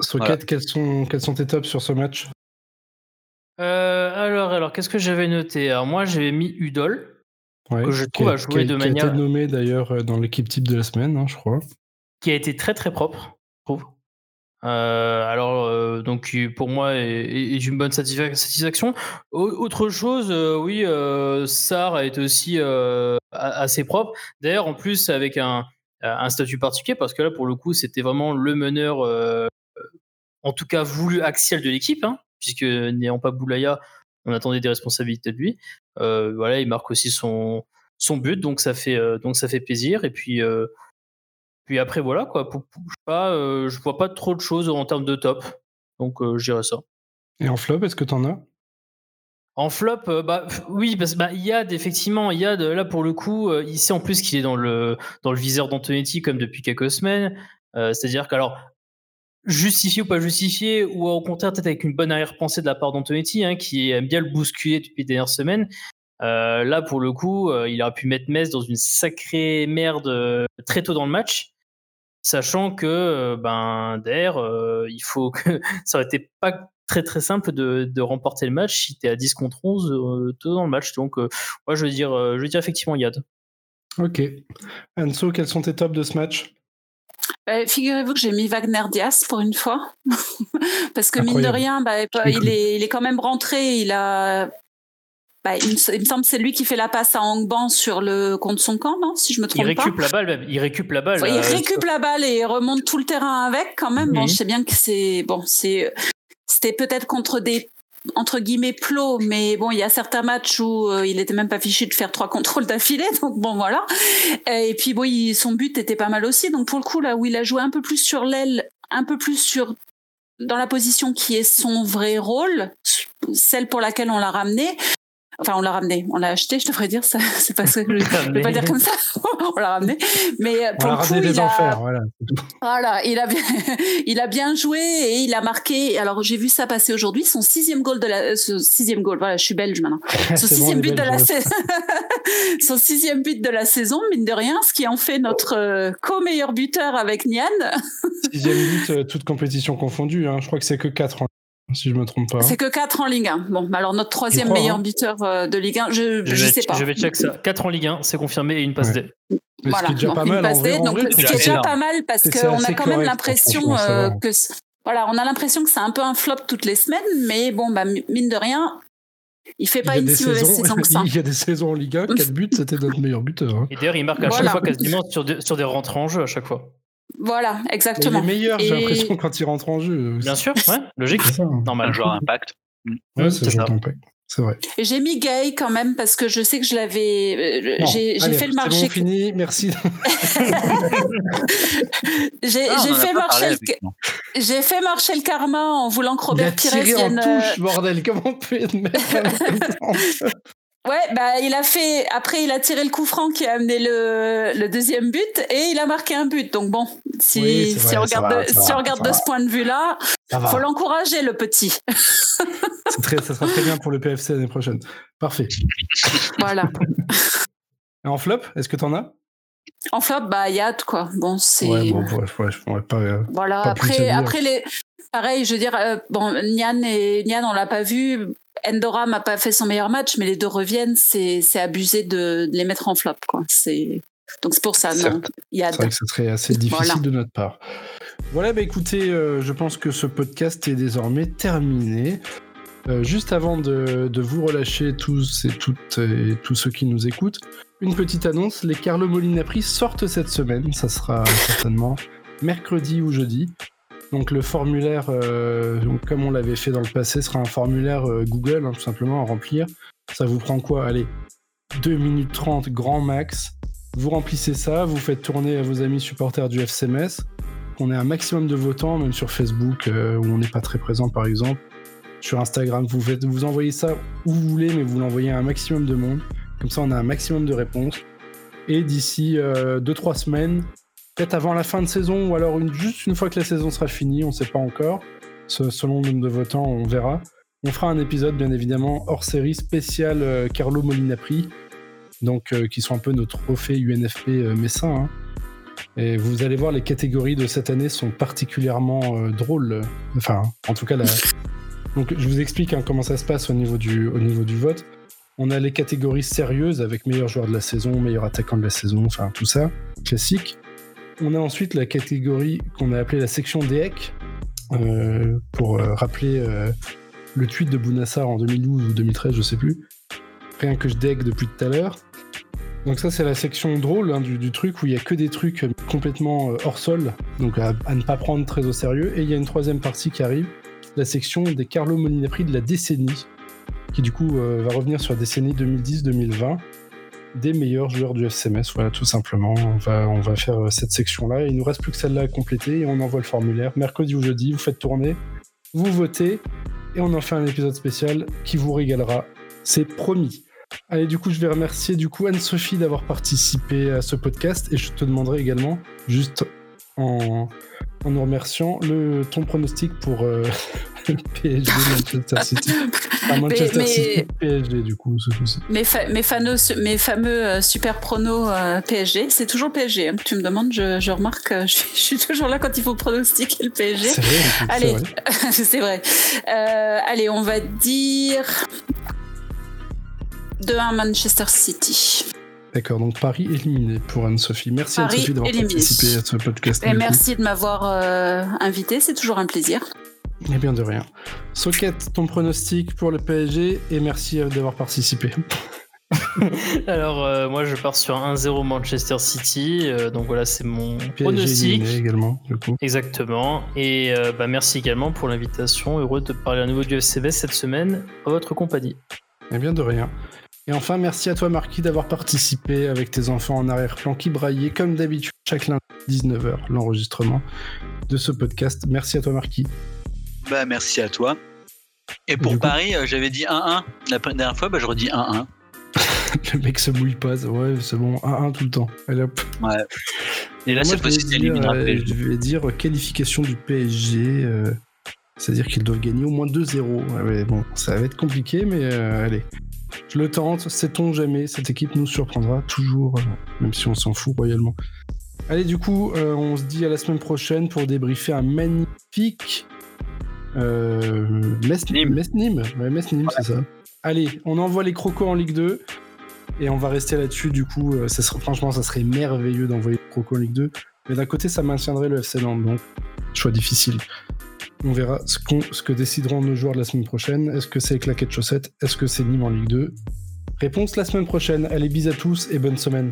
Socket, quels sont quels sont tes tops sur ce match? Alors alors qu'est-ce que j'avais noté? Alors moi j'avais mis Udol que je trouve à jouer de manière. Qui a été nommé d'ailleurs euh, dans l'équipe type de la semaine, hein, je crois. Qui a été très très propre, je trouve. Euh, alors, euh, donc pour moi, est, une bonne satisfaction. autre chose, oui, Sar a été aussi assez propre. D'ailleurs, en plus, avec un, statut particulier, parce que là, pour le coup, c'était vraiment le meneur, en tout cas voulu axial de l'équipe, hein, puisque n'ayant pas Boulaya, on attendait des responsabilités de lui. Euh, voilà, il marque aussi son, son but, donc ça fait, euh, donc ça fait plaisir. Et puis, euh, puis après, voilà, quoi. Pour, pas, je vois pas trop de choses en termes de top. Donc, j'irai ça. Et en flop, est-ce que tu en as? En flop, bah oui, parce bah Yad effectivement, Yad là pour le coup, il sait en plus qu'il est dans le dans le viseur d'Antonetti comme depuis quelques semaines. C'est-à-dire qu'alors justifié ou pas justifié, ou au contraire peut-être avec une bonne arrière-pensée de la part d'Antonetti, hein, qui aime bien le bousculer depuis les dernières semaines. Euh, là, pour le coup, euh, il aurait pu mettre Metz dans une sacrée merde euh, très tôt dans le match, sachant que ben d'air, il faut que [LAUGHS] ça aurait été pas très très simple de, de remporter le match si tu es à 10 contre 11 tôt dans le match. Donc, moi, je veux dire, je veux dire effectivement Yad. Ok. Anso, quels sont tes tops de ce match? Figurez-vous que j'ai mis Wagner Diaz pour une fois, [LAUGHS] parce que mine de rien, bah, il, est, il est quand même rentré. Il a, bah, il, me, semble que c'est lui qui fait la passe à Angban sur le contre son camp, non Si je me trompe il récup La balle, Il récupère la balle. il euh, récupère la balle et remonte tout le terrain avec quand même. Bon, je sais bien que c'est bon, c'est c'était peut-être contre des entre guillemets plot, mais bon, il y a certains matchs où euh, il était même pas fichu de faire trois contrôles d'affilée, [LAUGHS] donc bon voilà. Et puis bon, son but était pas mal aussi, donc pour le coup là où il a joué un peu plus sur l'aile, un peu plus sur dans la position qui est son vrai rôle, celle pour laquelle on l'a ramené, Enfin, on l'a ramené, on l'a acheté, je devrais dire ça. [LAUGHS] C'est pas ce que je, [LAUGHS] je vais pas dire comme ça. [LAUGHS] on l'a ramené, mais euh, pour on le coup, il a, voilà. voilà, il a bien, il a bien joué et il a marqué. Alors j'ai vu ça passer aujourd'hui, son sixième goal de la, euh, sixième goal. Voilà, je suis belge maintenant. Son sixième but de la saison, son sixième but de la saison, mine de rien, ce qui en fait notre euh, co-meilleur buteur avec Nian. sixième but, toute compétition confondue. Hein. Je crois que c'est que quatre. Si je me trompe pas. C'est que 4 en Ligue 1. Bon, alors notre troisième meilleur hein. buteur de Ligue 1, je, je, sais pas. Je vais check ça. 4 en Ligue 1, c'est confirmé et une passe D. Voilà, ce qui est déjà pas mal. En vrai, donc, ce qui est déjà pas mal parce qu'on a quand même l'impression que voilà, on a l'impression que c'est un peu un flop toutes les semaines, mais bon, bah, mine de rien, il fait pas une si mauvaise saison que ça. [LAUGHS] Il y a des saisons en Ligue 1, 4 buts, c'était notre meilleur buteur. Hein. Et d'ailleurs, il marque à chaque fois quasiment sur, sur des rentrées en jeu à chaque fois. Voilà, exactement. il est meilleur, j'ai l'impression, quand il rentre en jeu. Bien sûr, ouais, logique. Normal. Un joueur impact. Ouais, c'est joueur d'impact. C'est vrai. J'ai mis Gay quand même parce que je sais que je l'avais. Euh, j'ai fait le marché. Bon, fini, merci. [LAUGHS] j'ai ah, fait marcher. J'ai fait marcher le karma en voulant que Robert Pires vienne. En touche, euh, bordel, comment on peut mettre [LAUGHS] Ouais, bah il a fait. Après, il a tiré le coup franc qui a amené le, le deuxième but et il a marqué un but. Donc bon, si, si on regarde, de, si on regarde de ce point de vue-là, faut l'encourager le petit. [LAUGHS] très, ça sera très bien pour le PFC l'année prochaine. Parfait. Voilà. en flop, est-ce que tu en as? En flop, bah Yad quoi. Bon, c'est. Ouais, bon, ouais, je pourrais pas. Euh, voilà. après, après les. Pareil, je veux dire, euh, bon, Nian et Nian, on l'a pas vu. Endora m'a pas fait son meilleur match, mais les deux reviennent, c'est abusé de, les mettre en flop. Quoi. Donc c'est pour ça, non? C'est vrai que ce serait assez difficile de notre part. Voilà, bah écoutez, euh, je pense que ce podcast est désormais terminé. Euh, juste avant de, vous relâcher tous et toutes et tous ceux qui nous écoutent, une petite annonce, les Carlo Molina Prix sortent cette semaine, ça sera certainement mercredi ou jeudi. Donc le formulaire, euh, comme on l'avait fait dans le passé, sera un formulaire euh, Google, hein, tout simplement à remplir. Ça vous prend quoi? Allez, 2 minutes 30 grand max. Vous remplissez ça, vous faites tourner à vos amis supporters du FCMS. On ait un maximum de votants, même sur Facebook, euh, où on n'est pas très présent par exemple. Sur Instagram, vous, faites, vous envoyez ça où vous voulez, mais vous l'envoyez à un maximum de monde. Comme ça, on a un maximum de réponses. Et d'ici 2-3 semaines, peut-être avant la fin de saison ou alors une, juste une fois que la saison sera finie, on ne sait pas encore. selon le nombre de votants, on verra. On fera un épisode bien évidemment hors série spécial euh, Carlo Molina Prix, donc euh, qui sont un peu nos trophées UNFP euh, Messin. Hein. Et vous allez voir, les catégories de cette année sont particulièrement drôles. Enfin, en tout cas, [LAUGHS] donc je vous explique hein, comment ça se passe au niveau, du, au niveau du vote. On a les catégories sérieuses avec meilleur joueur de la saison, meilleur attaquant de la saison, enfin tout ça, classique. On a ensuite la catégorie qu'on a appelée la section DEC, euh, pour euh, rappeler euh, le tweet de Bounassar en 2012 ou 2013, je sais plus. Rien que je deck depuis tout à l'heure. Donc ça c'est la section drôle hein, du, truc où il y a que des trucs complètement hors sol, donc à, ne pas prendre très au sérieux. Et il y a une troisième partie qui arrive, la section des Carlo Molinapri de la décennie, qui du coup va revenir sur la décennie 2010-2020 des meilleurs joueurs du FCMS. Voilà, tout simplement. On va, on va faire euh, cette section-là. Il nous reste plus que celle-là à compléter et on envoie le formulaire. Mercredi ou jeudi, vous faites tourner, vous votez et on en fait un épisode spécial qui vous régalera. C'est promis. Allez, du coup, je vais remercier du coup Anne-Sophie d'avoir participé à ce podcast et je te demanderai également, juste en, en nous remerciant, le, ton pronostic pour euh, [LAUGHS] PSG Manchester City. Manchester City PSG du coup ce coup-ci. Mes, mes, mes, fameux euh, super pronos euh, PSG, c'est toujours PSG. Hein, tu me demandes, je, je remarque, je, [LAUGHS] je, suis toujours là quand il faut pronostiquer le PSG. C'est vrai. Allez, [LAUGHS] c'est vrai. allez, on va dire 2-1 Manchester City. D'accord, donc Paris éliminé pour Anne-Sophie. Merci Anne-Sophie d'avoir participé à ce podcast. Et merci de m'avoir euh, invité, c'est toujours un plaisir. Eh bien de rien. Socket, ton pronostic pour le PSG et merci euh, d'avoir participé. [LAUGHS] Alors euh, moi je pars sur 1-0 Manchester City, donc voilà c'est mon PSG pronostic. également du coup. Exactement. Et bah, merci également pour l'invitation. Heureux de parler à nouveau du FCB cette semaine à votre compagnie. Eh bien de rien. Et enfin, merci à toi, Marquis, d'avoir participé avec tes enfants en arrière-plan qui braillaient, comme d'habitude, chaque lundi, 19h, l'enregistrement de ce podcast. Merci à toi, Marquis. Bah, merci à toi. Et pour Paris, euh, j'avais dit 1-1. La dernière fois, bah, je redis 1-1. [LAUGHS] le mec se mouille pas. Ouais, c'est bon, 1-1 tout le temps. Allez hop. Ouais. Et là, cette fois-ci, euh, Je vais dire qualification du PSG. Euh, c'est-à-dire qu'ils doivent gagner au moins 2-0. bon, ça va être compliqué, mais allez. Je le tente, sait-on jamais, cette équipe nous surprendra toujours, euh, même si on s'en fout royalement. Allez, du coup, euh, on se dit à la semaine prochaine pour débriefer un magnifique Euh. Metz, Nîmes. Ouais, c'est ça. Allez, on envoie les crocos en Ligue 2. Et on va rester là-dessus, du coup, euh, franchement, ça serait merveilleux d'envoyer les crocos en Ligue 2. Mais d'un côté, ça maintiendrait le FC Nantes, donc choix difficile. On verra ce, que décideront nos joueurs la semaine prochaine. Est-ce que c'est claquettes chaussettes? Est-ce que c'est Nîmes en Ligue 2 Réponse la semaine prochaine. Allez, bis à tous et bonne semaine.